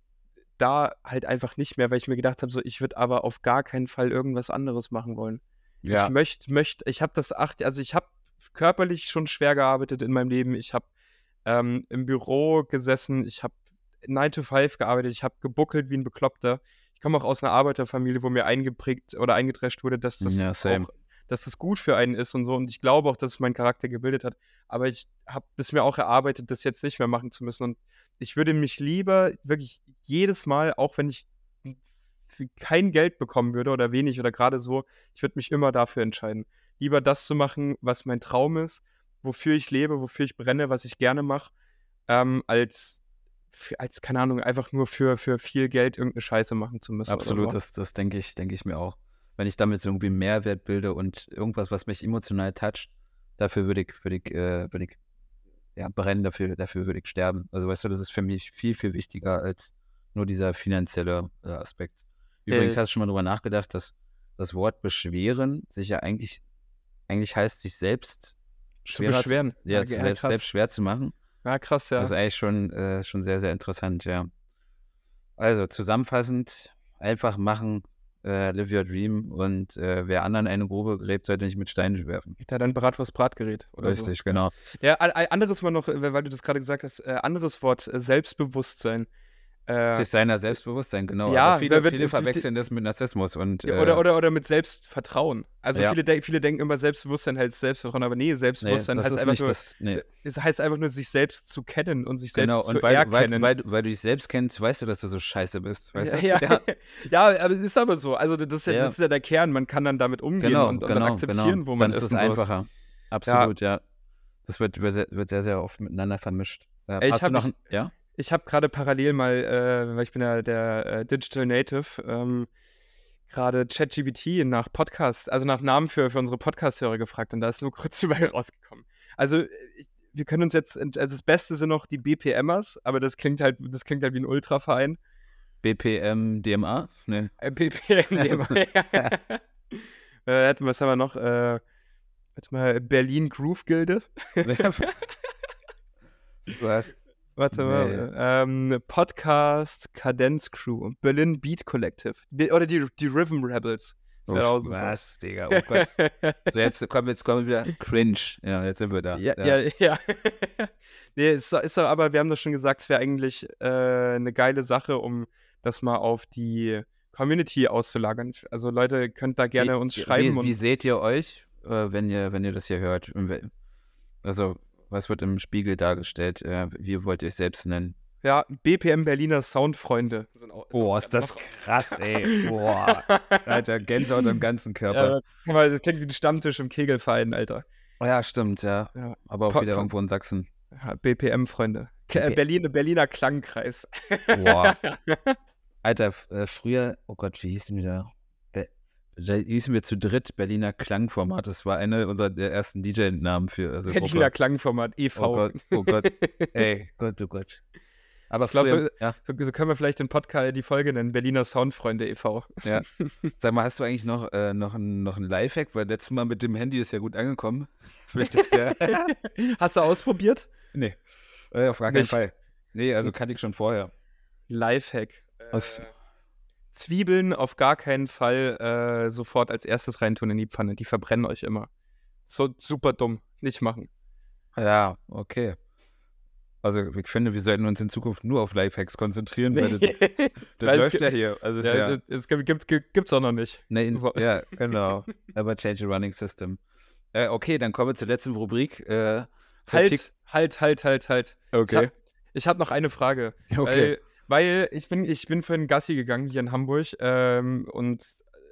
da halt einfach nicht mehr, weil ich mir gedacht habe, so, ich würde aber auf gar keinen Fall irgendwas anderes machen wollen. Ja. Ich möchte, möchte, ich habe das acht, also ich habe körperlich schon schwer gearbeitet in meinem Leben. Ich habe ähm, im Büro gesessen, ich habe 9 to 5 gearbeitet, ich habe gebuckelt wie ein Bekloppter. Ich komme auch aus einer Arbeiterfamilie, wo mir eingeprägt oder eingedrescht wurde, dass das, Ja, auch, dass das gut für einen ist und so. Und ich glaube auch, dass es meinen Charakter gebildet hat. Aber ich habe es mir auch erarbeitet, das jetzt nicht mehr machen zu müssen. Und ich würde mich lieber wirklich jedes Mal, auch wenn ich kein Geld bekommen würde oder wenig oder gerade so, ich würde mich immer dafür entscheiden. Lieber das zu machen, was mein Traum ist, wofür ich lebe, wofür ich brenne, was ich gerne mache, ähm, als, für- als, keine Ahnung, einfach nur für, für viel Geld irgendeine Scheiße machen zu müssen. Absolut, so. das, das denke ich, denke ich mir auch. Wenn ich damit so irgendwie Mehrwert bilde und irgendwas, was mich emotional toucht, dafür würde ich, würde ich, äh, würde ich ja, brennen, dafür, dafür würde ich sterben. Also weißt du, das ist für mich viel, viel wichtiger als nur dieser finanzielle äh, Aspekt. Übrigens Äh, hast du schon mal drüber nachgedacht, dass das Wort beschweren sich ja eigentlich, eigentlich heißt, sich selbst Zu beschweren. Zu, ja, Ja, selbst, selbst schwer zu machen. Ja, krass, ja. Das ist eigentlich schon, äh, schon sehr, sehr interessant, ja. Also zusammenfassend, einfach machen, äh, live your dream und äh, wer anderen eine Grube gräbt, sollte nicht mit Steinen werfen. Da dein Bratwurst-Bratgerät oder so. Richtig, genau. Ja, anderes mal noch, äh, weil du das gerade gesagt hast, äh, anderes Wort, äh, Selbstbewusstsein. Äh, Sich seiner Selbstbewusstsein, genau. Ja, aber viele, wird- viele verwechseln das mit Narzissmus und ja, äh, oder, oder, oder mit Selbstvertrauen. Also Ja. viele, de viele denken immer, Selbstbewusstsein heißt Selbstvertrauen, aber nee, nee, Selbstbewusstsein das heißt ist einfach nur, das, nee. es heißt einfach nur, sich selbst zu kennen und sich selbst Genau, zu und weil, weil, erkennen. weil, du- weil du dich selbst kennst, weißt du, dass du so scheiße bist, weißt du? ja, ja. ja, aber ist aber so. Also das ist ja, Ja. das ist ja der Kern. Man kann dann damit umgehen Genau, und, und genau, dann akzeptieren, genau. wo man Dann ist. ist und es einfacher. Absolut, ja. Das wird, wird sehr, sehr oft miteinander vermischt. Äh, Ey, ich hast du hab noch mich- ein, ja? Ich habe gerade parallel mal, äh, weil ich bin ja der äh, Digital Native, ähm, gerade ChatGPT nach Podcast, also nach Namen für, für unsere Podcast-Hörer gefragt und da ist nur kurz dabei rausgekommen. Also äh, ich, wir können uns jetzt, also das Beste sind noch die BPMers, aber das klingt halt, das klingt halt wie ein Ultraverein. BPM, DMA? Nee. Äh, BPM, äh, hätten wir, was haben wir noch? Äh, warte mal, Berlin Groove Gilde. Was? Warte mal. Ähm, Podcast Kadenz Crew. Berlin Beat Collective. Bi- Oder die, die Rhythm Rebels. Super. was, Digga? Oh Gott. so, jetzt kommen, jetzt kommen wir wieder cringe. Ja, jetzt sind wir da. Ja, ja, ja. nee, ist, ist aber wir haben doch schon gesagt, es wäre eigentlich äh, eine geile Sache, um das mal auf die Community auszulagern. Also Leute, könnt da gerne wie, uns schreiben. Wie, wie und, seht ihr euch, äh, wenn, ihr, wenn ihr das hier hört? Und Also, was wird im Spiegel dargestellt? Äh, wie wollt ihr euch selbst nennen? ja, BPM Berliner Soundfreunde. Sind auch, Oh, noch- krass, ey. Boah. Alter, Gänsehaut am ganzen Körper. Ja, das klingt wie ein Stammtisch im Kegelverein, Alter. Ja, stimmt, ja. Ja. Aber auch wieder irgendwo in Sachsen. Ja, BPM-Freunde. Ke- äh, BPM. Berlin, Berliner Klangkreis. Boah. Alter, äh, früher, oh Gott, wie hießen wir da? Da hießen wir zu dritt Berliner Klangformat. Das war eine unserer der ersten DJ-Namen für also Berliner Gruppe. Klangformat, e.V. Oh Gott, oh Gott. Ey, Gott, oh Gott. Aber Ich glaub, früher, so- ja, So, so können wir vielleicht den Podcast, die Folge nennen, Berliner Soundfreunde e.V. ja. Sag mal, hast du eigentlich noch, äh, noch, ein, noch ein Lifehack? Weil letztes Mal mit dem Handy ist ja gut angekommen. Vielleicht ist der. Hast du ausprobiert? nee, äh, auf gar keinen Nicht? Fall. Nee, also kann ich schon vorher. Lifehack. Äh, Zwiebeln auf gar keinen Fall äh, sofort als erstes reintun in die Pfanne. Die verbrennen euch immer. So super dumm. Nicht machen. Ja, okay. Also ich finde, wir sollten uns in Zukunft nur auf Lifehacks konzentrieren, weil das, das läuft gibt- ja hier. Also ja, ja, Es gibt, gibt's, gibt's auch noch nicht. ne, in, so. ja, genau. Aber change the running system. Äh, okay, dann kommen wir zur letzten Rubrik. Äh, Halt, halt, halt, halt, halt. Ich habe hab noch eine Frage. Okay. Weil, weil ich bin, ich bin für einen Gassi gegangen hier in Hamburg ähm, und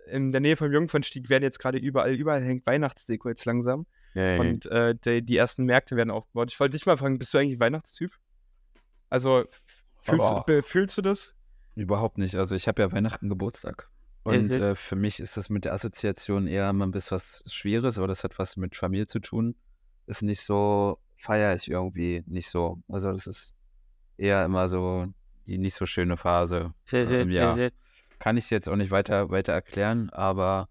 in der Nähe vom Jungfernstieg werden jetzt gerade überall, überall hängt Weihnachtsdeko jetzt langsam. Und äh, die, die ersten Märkte werden aufgebaut. Ich wollte dich mal fragen, bist du eigentlich Weihnachtstyp? Also, fühlst, du, fühlst du das? Überhaupt nicht. Also ich habe ja Weihnachten Geburtstag. Und Mhm. äh, für mich ist das mit der Assoziation eher mal ein bisschen was Schweres, aber das hat was mit Familie zu tun. Ist nicht so, feiere ich irgendwie nicht so. Also das ist eher immer so die nicht so schöne Phase äh, im Jahr. Kann ich jetzt auch nicht weiter, weiter erklären, aber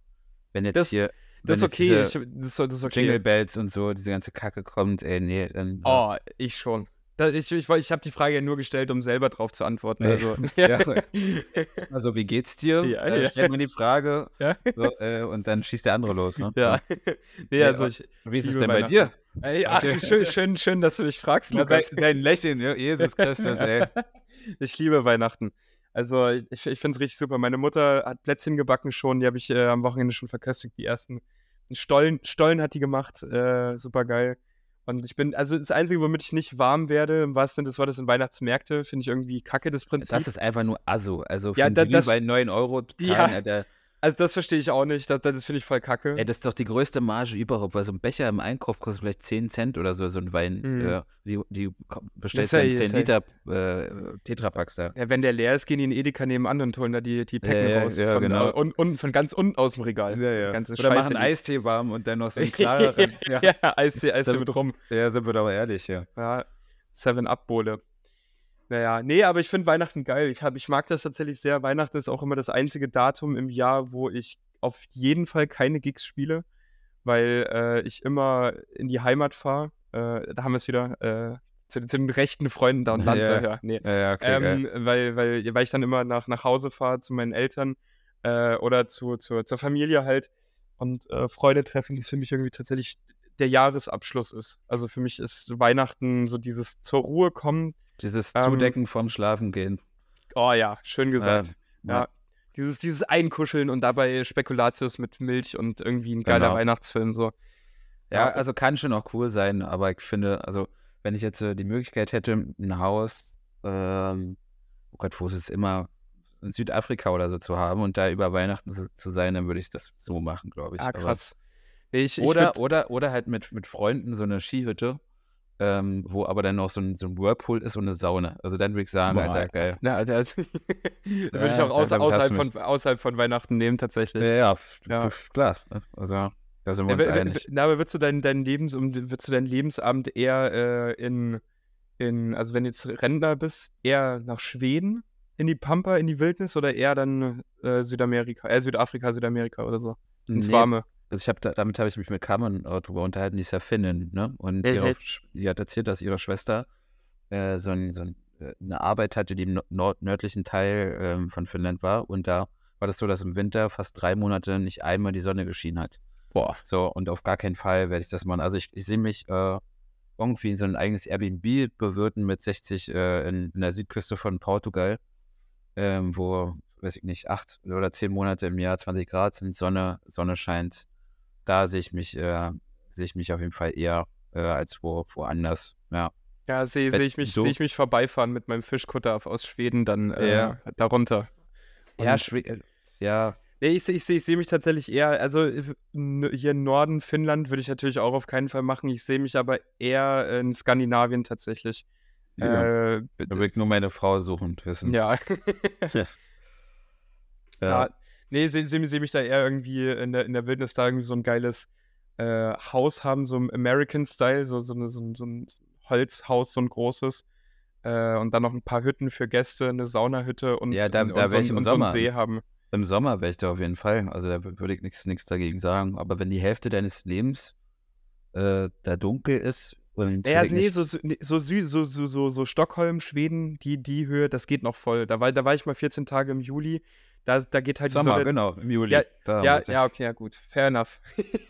wenn jetzt Das- hier Das ist okay. Ich, das, ist- das ist okay. Jingle Bells und so, diese ganze Kacke kommt, ey, nee, dann. Oh, ich schon. Ich ich, ich habe die Frage ja nur gestellt, um selber drauf zu antworten. Also, Ja. Also, wie geht's dir? Ja, äh, ja. Stellt mir die Frage so, äh, und dann schießt der andere los. Ne? ja. nee, also ich. Wie ist es denn bei dir? Ey, ach, Okay. schön, schön, schön, dass du mich fragst, Na, sein, Lukas. sein Lächeln, Jesus Christus, ey. Ich liebe Weihnachten. Also ich, ich finde es richtig super. Meine Mutter hat Plätzchen gebacken schon, die habe ich äh, am Wochenende schon verköstigt, die ersten. Stollen, Stollen hat die gemacht, äh, super geil. Und ich bin, also das Einzige, womit ich nicht warm werde, im wahrsten Sinne des Wortes, sind Weihnachtsmärkte, finde ich irgendwie kacke, das Prinzip. Das ist einfach nur Asso. Also für Ja, da- das- bei 9 Euro bezahlen, Ja. Alter. Also das verstehe ich auch nicht, das, das finde ich voll kacke. Ey, das ist doch die größte Marge überhaupt, weil so ein Becher im Einkauf kostet vielleicht 10 Cent oder so, so ein Wein. Mhm. Äh, die, die bestellst du ja- in ist 10 ja- Liter äh, Tetrapacks da. Ja, wenn der leer ist, gehen die in Edeka nebenan und holen da die, die Päcken Ja, ja, raus. ja, von, genau. und, und von ganz unten aus dem Regal. Ganze Oder Scheiße, machen Eistee warm und dann noch so ein klareren. ja. ja, Eistee, Eistee mit rum. ja, sind wir doch ehrlich, ja. Ja, Seven-Up-Bowle. Naja, nee, aber ich finde Weihnachten geil. Ich, hab, ich mag das tatsächlich sehr. Weihnachten ist auch immer das einzige Datum im Jahr, wo ich auf jeden Fall keine Gigs spiele, weil äh, ich immer in die Heimat fahre. Äh, da haben wir es wieder. Äh, zu, zu den rechten Freunden da und Ja. Lanzer, ja. Nee. Ja, ja, okay. Ähm, weil, weil, weil ich dann immer nach, nach Hause fahre zu meinen Eltern äh, oder zu, zur, zur Familie halt und äh, Freunde treffen, die für mich irgendwie tatsächlich der Jahresabschluss ist. Also für mich ist Weihnachten so dieses zur Ruhe kommen. Dieses ähm, Zudecken vorm Schlafen gehen. Oh ja, schön gesagt. Ähm, ja. Dieses, dieses Einkuscheln und dabei Spekulatius mit Milch und irgendwie ein geiler Genau. Weihnachtsfilm so. Ja, Ja. also kann schon auch cool sein, aber ich finde, also wenn ich jetzt äh, die Möglichkeit hätte, ein Haus, ähm, oh Gott, wo ist es immer, in Südafrika oder so zu haben und da über Weihnachten zu, sein, dann würde ich das so machen, glaube ich. Ah, krass. Ich, ich Oder, oder, oder halt mit, mit Freunden so eine Skihütte, ähm, wo aber dann noch so ein, so ein Whirlpool ist und eine Sauna. Also dann würde ich sagen, Boah. Alter, geil. Na, das würde ich auch hast außerhalb, von, außerhalb von Weihnachten nehmen, tatsächlich. Ja, ja, klar. ne? Also da sind wir uns einig. Na, aber würdest du deinen dein Lebens würdest du deinen Lebensabend eher äh, in, in, also wenn du jetzt Rentner bist, eher nach Schweden in die Pampa, in die Wildnis oder eher dann äh, Südamerika, äh, Südafrika, Südamerika oder so? Ins Nee, Warme. Also ich habe da, damit habe ich mich mit Carmen auch drüber unterhalten, die ist ja Finnin, ne? Und ihre, die hat erzählt, dass ihre Schwester äh, so, ein, so ein, äh, eine Arbeit hatte, die im no- nord nördlichen Teil ähm, von Finnland war. Und da war das so, dass im Winter fast drei Monate nicht einmal die Sonne geschienen hat. Boah. So, und auf gar keinen Fall werde ich das machen. Also ich, ich sehe mich äh, irgendwie in so ein eigenes Airbnb bewirten mit 60 äh, in, in der Südküste von Portugal, ähm, wo, weiß ich nicht, acht oder zehn Monate im Jahr 20 Grad sind, Sonne, Sonne scheint. Da sehe ich mich, äh, sehe ich mich auf jeden Fall eher äh, als wo, woanders. Ja. Ja, sehe seh ich, mich- seh ich mich vorbeifahren mit meinem Fischkutter aus Schweden dann äh, Ja. darunter. Ja, Und- schwi- äh, ja, Nee, ich, ich sehe ich seh mich tatsächlich eher, also hier im Norden Finnland würde ich natürlich auch auf keinen Fall machen. Ich sehe mich aber eher in Skandinavien tatsächlich. ja. Äh, da will ich nur meine Frau suchen, wissen. ja. ja. ja. Nee, sehe seh, seh mich da eher irgendwie in der, in der Wildnis da irgendwie so ein geiles äh, Haus haben, so im American-Style, so, so, so, ein- so ein Holzhaus, so ein großes. Äh, und dann noch ein paar Hütten für Gäste, eine Saunahütte und, Ja, da- und, da und, so, ich ein- im und so einen Sommer. See haben. Im Sommer wäre ich da auf jeden Fall. Also da wür- würde ich nichts dagegen sagen. Aber wenn die Hälfte deines Lebens äh, da dunkel ist und Ja, nee, so, so, so, so, so, so Stockholm, Schweden, die, die Höhe, das geht noch voll. Da war, da war ich mal 14 Tage im Juli. Da, da geht halt Sommer, Sonne. genau, im Juli. Ja, Ja, ja, okay, ja, gut. Fair enough.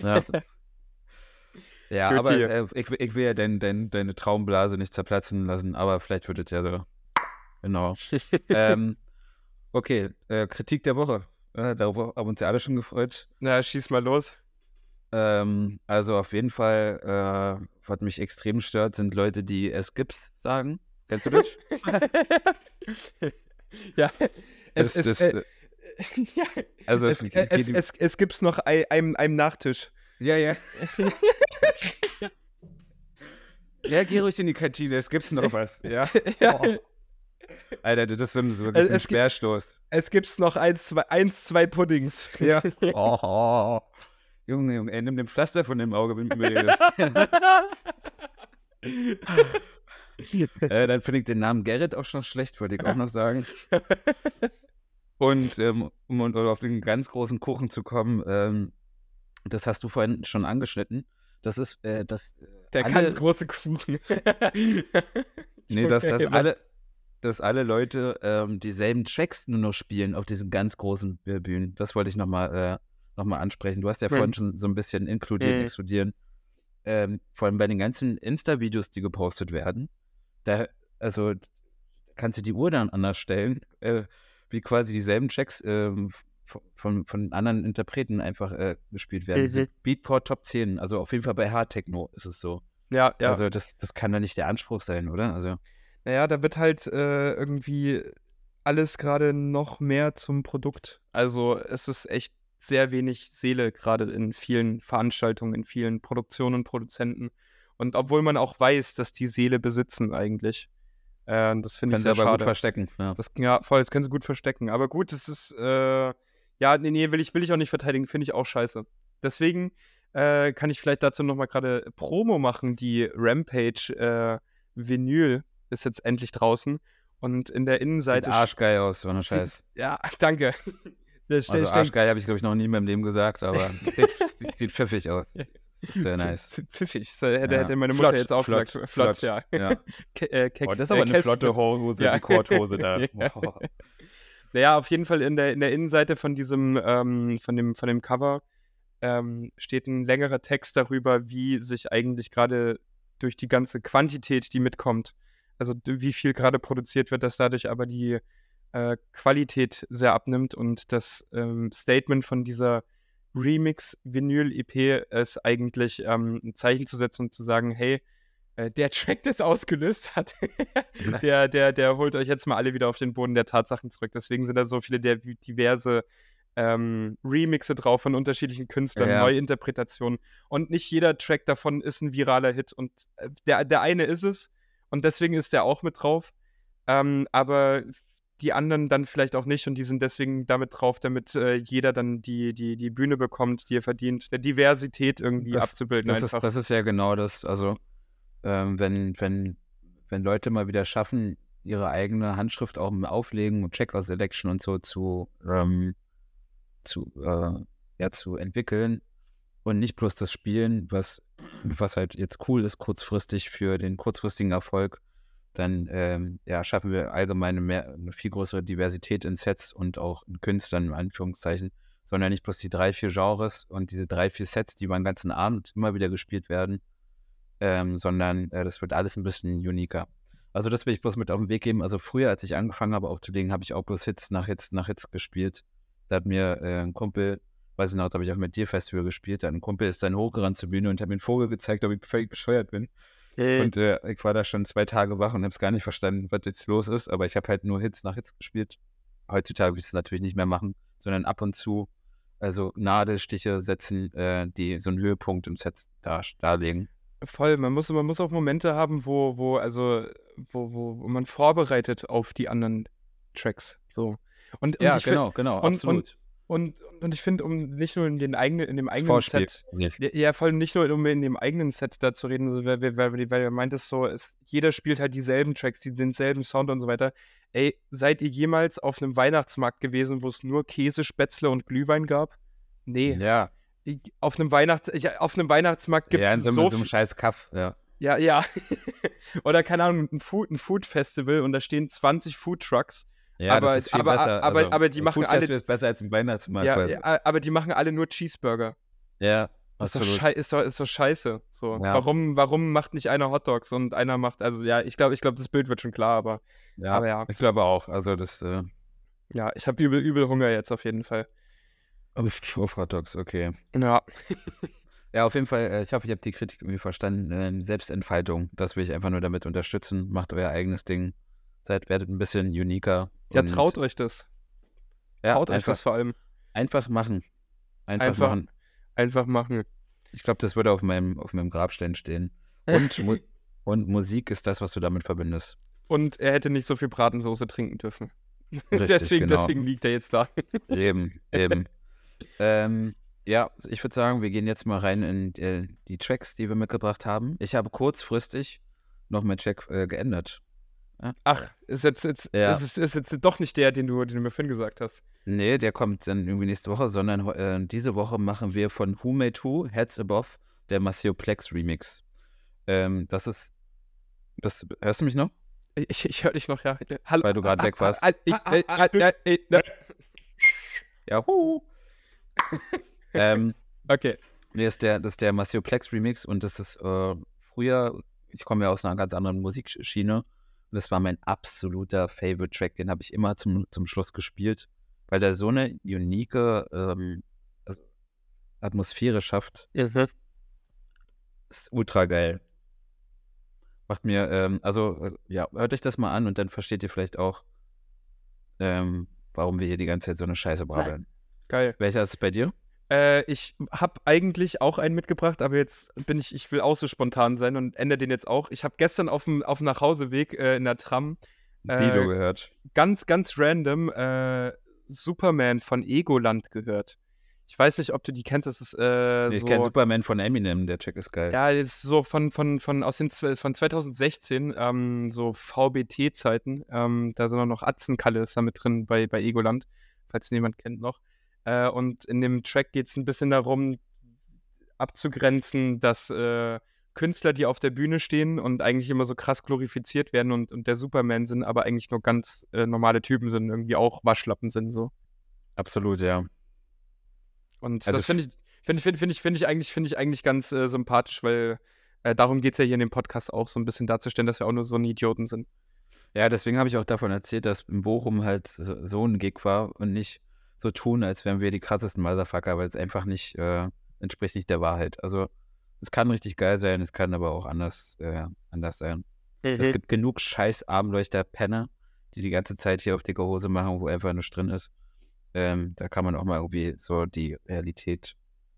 Ja, ja aber äh, ich, will- ich will ja dein, dein, deine Traumblase nicht zerplatzen lassen, aber vielleicht wird es ja so. Genau. ähm, okay, äh, Kritik der Woche. Äh, darüber haben uns ja alle schon gefreut. Na, schieß mal los. Ähm, also auf jeden Fall, äh, was mich extrem stört, sind Leute, die es gibt's sagen. Kennst du das? ja. Es, Das- es, das, äh, äh, ja. also es, es, äh, es, es, es gibt's noch ein, einem, einem Nachtisch. Ja, ja. ja, geh ruhig in die Kantine, es gibt's noch was. Ja. ja. Oh. Alter, das ist so ein, so Es- ein es gibt-. Es gibt's noch eins, zwei, eins, zwei Puddings. Ja. Oh, oh. Junge, Junge, ey, nimm den Pflaster von dem Auge, wenn du mir redest. äh, dann finde ich den Namen Gerrit auch schon schlecht, wollte ich auch noch sagen. Und ähm, um und- auf den ganz großen Kuchen zu kommen, ähm, das hast du vorhin schon angeschnitten. Das ist, äh, das. äh, Der alle- ganz große Kuchen. Nee, dass, dass, alle, dass alle Leute ähm, dieselben Tracks nur noch spielen auf diesen ganz großen äh, Bühnen. Das wollte ich nochmal äh, noch mal ansprechen. Du hast ja vorhin schon so ein bisschen inkludieren, Mhm. exkludieren. Ähm, vor allem bei den ganzen Insta-Videos, die gepostet werden, da, also kannst du die Uhr dann anders stellen, äh, wie quasi dieselben Tracks ähm, von, von, anderen Interpreten einfach äh, gespielt werden. Mhm. Beatport Top 10, also auf jeden Fall bei Hard Techno ist es so. Ja, ja. Also das, das kann da nicht der Anspruch sein, oder? Also Naja, da wird halt äh, irgendwie alles gerade noch mehr zum Produkt. Also es ist echt sehr wenig Seele gerade in vielen Veranstaltungen, in vielen Produktionen und Produzenten. Und obwohl man auch weiß, dass die Seele besitzen eigentlich. Äh, das finde können ich sie sehr aber gut schade. verstecken. Ja. Das, ja, voll, das können sie gut verstecken. Aber gut, das ist, äh, ja, nee, nee, will ich, will ich auch nicht verteidigen, finde ich auch scheiße. Deswegen äh, kann ich vielleicht dazu nochmal gerade Promo machen. Die Rampage äh, Vinyl ist jetzt endlich draußen. Und in der Sieht Innenseite. arschgeil aus, so eine sieht- Scheiß. Ja, danke. Das Also arschgeil habe ich, glaube ich, noch nie in meinem Leben gesagt, aber sieht, sieht pfiffig aus. Das ist sehr nice. Pf- Pfiffig, so hätte, Ja. hätte meine Mutter Flott, jetzt auch flott, gesagt. Flott, flott. ja. Ja. Ke- äh, Oh, das ist aber eine flotte Hose, Ja. die Korthose da. Ja. Oh. Naja, auf jeden Fall in der, in der Innenseite von diesem, ähm, von dem, von dem Cover ähm, steht ein längerer Text darüber, wie sich eigentlich gerade durch die ganze Quantität, die mitkommt, also wie viel gerade produziert wird, dass dadurch aber die äh, Qualität sehr abnimmt und das ähm, Statement von dieser Remix-Vinyl-EP ist eigentlich ähm, ein Zeichen zu setzen und zu sagen, hey, äh, der Track, der es ausgelöst hat, der, der, der holt euch jetzt mal alle wieder auf den Boden der Tatsachen zurück. Deswegen sind da so viele der diverse ähm, Remixe drauf von unterschiedlichen Künstlern, Ja. Neuinterpretationen. Und nicht jeder Track davon ist ein viraler Hit. Und äh, der, der eine ist es. Und deswegen ist der auch mit drauf. Ähm, aber die anderen dann vielleicht auch nicht. Und die sind deswegen damit drauf, damit äh, jeder dann die, die, die Bühne bekommt, die er verdient. Eine Diversität irgendwie Das- abzubilden Das einfach. ist, das ist ja genau das. Also, ähm, wenn, wenn, wenn Leute mal wieder schaffen, ihre eigene Handschrift auch im Auflegen und Checkout Selection und so zu, ähm, zu, äh, ja, zu entwickeln und nicht bloß das Spielen, was, was halt jetzt cool ist, kurzfristig für den kurzfristigen Erfolg, dann ähm, ja, schaffen wir allgemein mehr, eine viel größere Diversität in Sets und auch in Künstlern, in Anführungszeichen, sondern nicht bloß die drei, vier Genres und diese drei, vier Sets, die über den ganzen Abend immer wieder gespielt werden, ähm, sondern äh, das wird alles ein bisschen uniker. Also das will ich bloß mit auf den Weg geben. Also früher, als ich angefangen habe aufzulegen, habe ich auch bloß Hits nach Hits nach Hits gespielt. Da hat mir äh, ein Kumpel, weiß ich noch, da habe ich auch mit dir Festival gespielt, da ein Kumpel ist dann hochgerannt zur Bühne und hat mir einen Vogel gezeigt, ob ich völlig bescheuert bin. Und äh, ich war da schon zwei Tage wach und habe es gar nicht verstanden, was jetzt los ist. Aber ich habe halt nur Hits nach Hits gespielt. Heutzutage will ich es natürlich nicht mehr machen, sondern ab und zu also Nadelstiche setzen, äh, die so einen Höhepunkt im Set dar darlegen. Voll, man muss, man muss auch Momente haben, wo, wo, also, wo, wo, wo man vorbereitet auf die anderen Tracks. So. Und, und Ja, genau, genau, und- absolut. Und, und ich finde, um nicht nur in, den eigenen, in dem eigenen Vorspiel. Set, ja, ja, vor allem nicht nur, um in dem eigenen Set da zu reden, also, weil, weil, weil, weil ihr meint es so, es, jeder spielt halt dieselben Tracks, die, denselben Sound und so weiter. Ey, seid ihr jemals auf einem Weihnachtsmarkt gewesen, wo es nur Käse, Spätzle und Glühwein gab? Nee. Ja, Ich- Auf einem, Weihnachts ich, auf einem Weihnachtsmarkt gibt ja, es in so, so, so einem scheiß Kaff, ja. Ja, ja. Oder keine Ahnung, ein Food, ein Food Festival und da stehen 20 Food Trucks. Ja, Aber- das ist viel aber- besser. aber- also, aber die machen Food alle- ist besser als ein Weihnachtsmarkt. Ja, ja, aber die machen alle nur Cheeseburger. ja Ist doch, ist, doch, ist doch scheiße. So. Ja. Warum, warum macht nicht einer Hotdogs und einer macht, also ja, ich glaube, ich glaube, das Bild wird schon klar, aber Ja, aber ja. ich glaube auch. Also das, äh, ja, ich habe übel, übel Hunger jetzt auf jeden Fall. auf, auf Hot Dogs, okay. Ja, Ja, auf jeden Fall, äh, ich hoffe, ihr habt die Kritik irgendwie verstanden. Ähm, Selbstentfaltung, das will ich einfach nur damit unterstützen. Macht euer eigenes Ding. Seid, werdet ein bisschen uniker. Ja traut euch das. ja, traut euch einfach, das vor allem. einfach machen. Einfach, Einfach- machen. Einfach machen. Ich glaube, das würde auf meinem, auf meinem Grabstein stehen. Und, Mu und Musik ist das, was du damit verbindest. Und er hätte nicht so viel Bratensoße trinken dürfen. Richtig, deswegen, genau. deswegen liegt er jetzt da. Eben, eben. ähm, ja, ich würde sagen, wir gehen jetzt mal rein in äh, die Tracks, die wir mitgebracht haben. Ich habe kurzfristig noch meinen Track äh, geändert. Ach, ist jetzt, jetzt, Ja. ist, ist, ist jetzt doch nicht der, den du, den du mir vorhin gesagt hast. Nee, der kommt dann irgendwie nächste Woche, sondern äh, diese Woche machen wir von Who Made Who, Heads Above, der Maceo Plex Remix. Ähm, das ist. Das, hörst du mich noch? Ich, ich höre dich noch, ja. Hallo. Weil du gerade weg warst. Ja, hu. ähm, Okay. nee, ist der, das ist der Maceo Plex Remix und das ist äh, früher, ich komme ja aus einer ganz anderen Musikschiene und das war mein absoluter Favorite Track, den habe ich immer zum, zum Schluss gespielt, weil der so eine unique ähm, Atmosphäre schafft. Mhm. Ist ultra geil. Macht mir, ähm, also, äh, ja, hört euch das mal an und dann versteht ihr vielleicht auch, ähm, warum wir hier die ganze Zeit so eine Scheiße brabbeln. Geil. Welcher ist es bei dir? Äh, ich habe eigentlich auch einen mitgebracht, aber jetzt bin ich, ich will auch so spontan sein und ändere den jetzt auch. Ich habe gestern auf dem, auf dem Nachhauseweg äh, in der Tram Sido Äh, gehört. ganz, ganz random äh, Superman von Egoland gehört. Ich weiß nicht, ob du die kennst, das ist äh, Nee, ich so. kenne Superman von Eminem, der Check ist geil. Ja, jetzt so von, von, von, aus den, von 2016, ähm, so VBT-Zeiten. Ähm, da sind auch noch Atzenkalle ist da mit drin bei, bei Egoland, falls jemand kennt noch. Äh, und in dem Track geht es ein bisschen darum, abzugrenzen, dass äh, Künstler, die auf der Bühne stehen und eigentlich immer so krass glorifiziert werden und, und der Superman sind, aber eigentlich nur ganz äh, normale Typen sind, irgendwie auch Waschlappen sind so. Absolut, ja. Und Also das finde ich, finde ich, finde find ich, finde ich eigentlich, finde ich eigentlich ganz äh, sympathisch, weil äh, darum geht es ja hier in dem Podcast auch, so ein bisschen darzustellen, dass wir auch nur so ein Idioten sind. Ja, deswegen habe ich auch davon erzählt, dass in Bochum halt so, so ein Gig war und nicht so tun, als wären wir die krassesten Motherfucker, weil es einfach nicht, äh, entspricht nicht der Wahrheit. Also es kann richtig geil sein, es kann aber auch anders, äh, anders sein. Es gibt genug scheiß Armleuchter-Penner, die die ganze Zeit hier auf dicke Hose machen, wo einfach nichts drin ist. Ähm, da kann man auch mal irgendwie so die Realität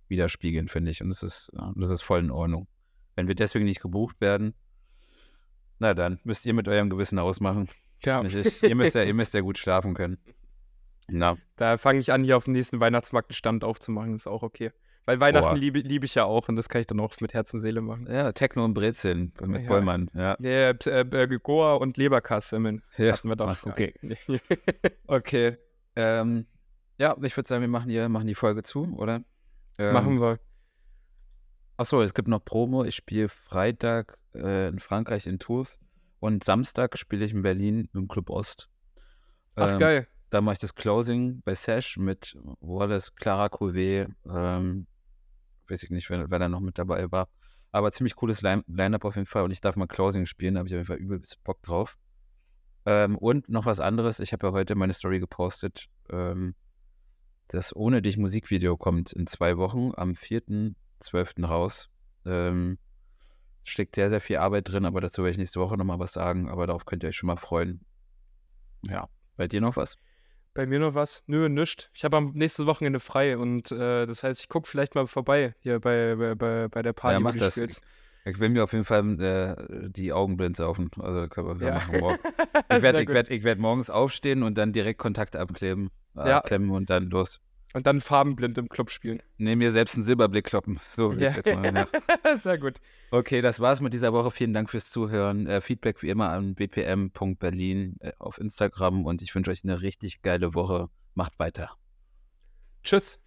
widerspiegeln, finde ich. Und das ist, das ist voll in Ordnung. Wenn wir deswegen nicht gebucht werden, na dann müsst ihr mit eurem Gewissen ausmachen. Ja. Ich. Ihr, müsst ja, ihr müsst ja gut schlafen können. Na, Da fange ich an, hier auf dem nächsten Weihnachtsmarkt einen Stand aufzumachen, ist auch okay. Weil Weihnachten liebe, liebe ich ja auch und das kann ich dann auch mit Herz und Seele machen. ja, Techno und Brezeln mit Ja. Bollmann. Ja. Ja, äh, Goa und Leberkassemmeln Ja. hatten wir doch. Ach, okay. Okay. Ähm, ja, ich würde sagen, wir machen, hier, machen die Folge zu, oder? Ähm, Machen wir. Achso, es gibt noch Promo. Ich spiele Freitag äh, in Frankreich in Tours und Samstag spiele ich in Berlin im Club Ost. Ach, Ähm, geil. Da mache ich das Closing bei Sash mit Wallace, Clara Couvet, ähm, weiß ich nicht, wer, wer da noch mit dabei war. Aber ziemlich cooles Line- Line-Up auf jeden Fall und ich darf mal Closing spielen, da habe ich auf jeden Fall übelst Bock drauf. Ähm, und noch was anderes, ich habe ja heute meine Story gepostet, ähm, das Ohne dich Musikvideo kommt in zwei Wochen am 4.12. raus. Ähm, steckt sehr, sehr viel Arbeit drin, aber dazu werde ich nächste Woche nochmal was sagen, aber darauf könnt ihr euch schon mal freuen. Ja, bei dir noch was? Bei mir noch was? Nö, nischt. Ich habe am nächsten Wochenende frei und äh, das heißt, ich gucke vielleicht mal vorbei hier bei, bei, bei, der Party. ja, mach das. spielst. Ich will mir auf jeden Fall äh, die Augen blind saufen. Also können wir Ja. machen morgen. Ich werde werd, werd morgens aufstehen und dann direkt Kontakt abkleben. Äh, Ja. Klemmen und dann los. Und dann farbenblind im Club spielen. Nehm mir selbst einen Silberblick kloppen. So, ja. Sehr gut. Okay, das war's mit dieser Woche. Vielen Dank fürs Zuhören. Äh, Feedback wie immer an bpm.berlin äh, auf Instagram und ich wünsche euch eine richtig geile Woche. Macht weiter. Tschüss.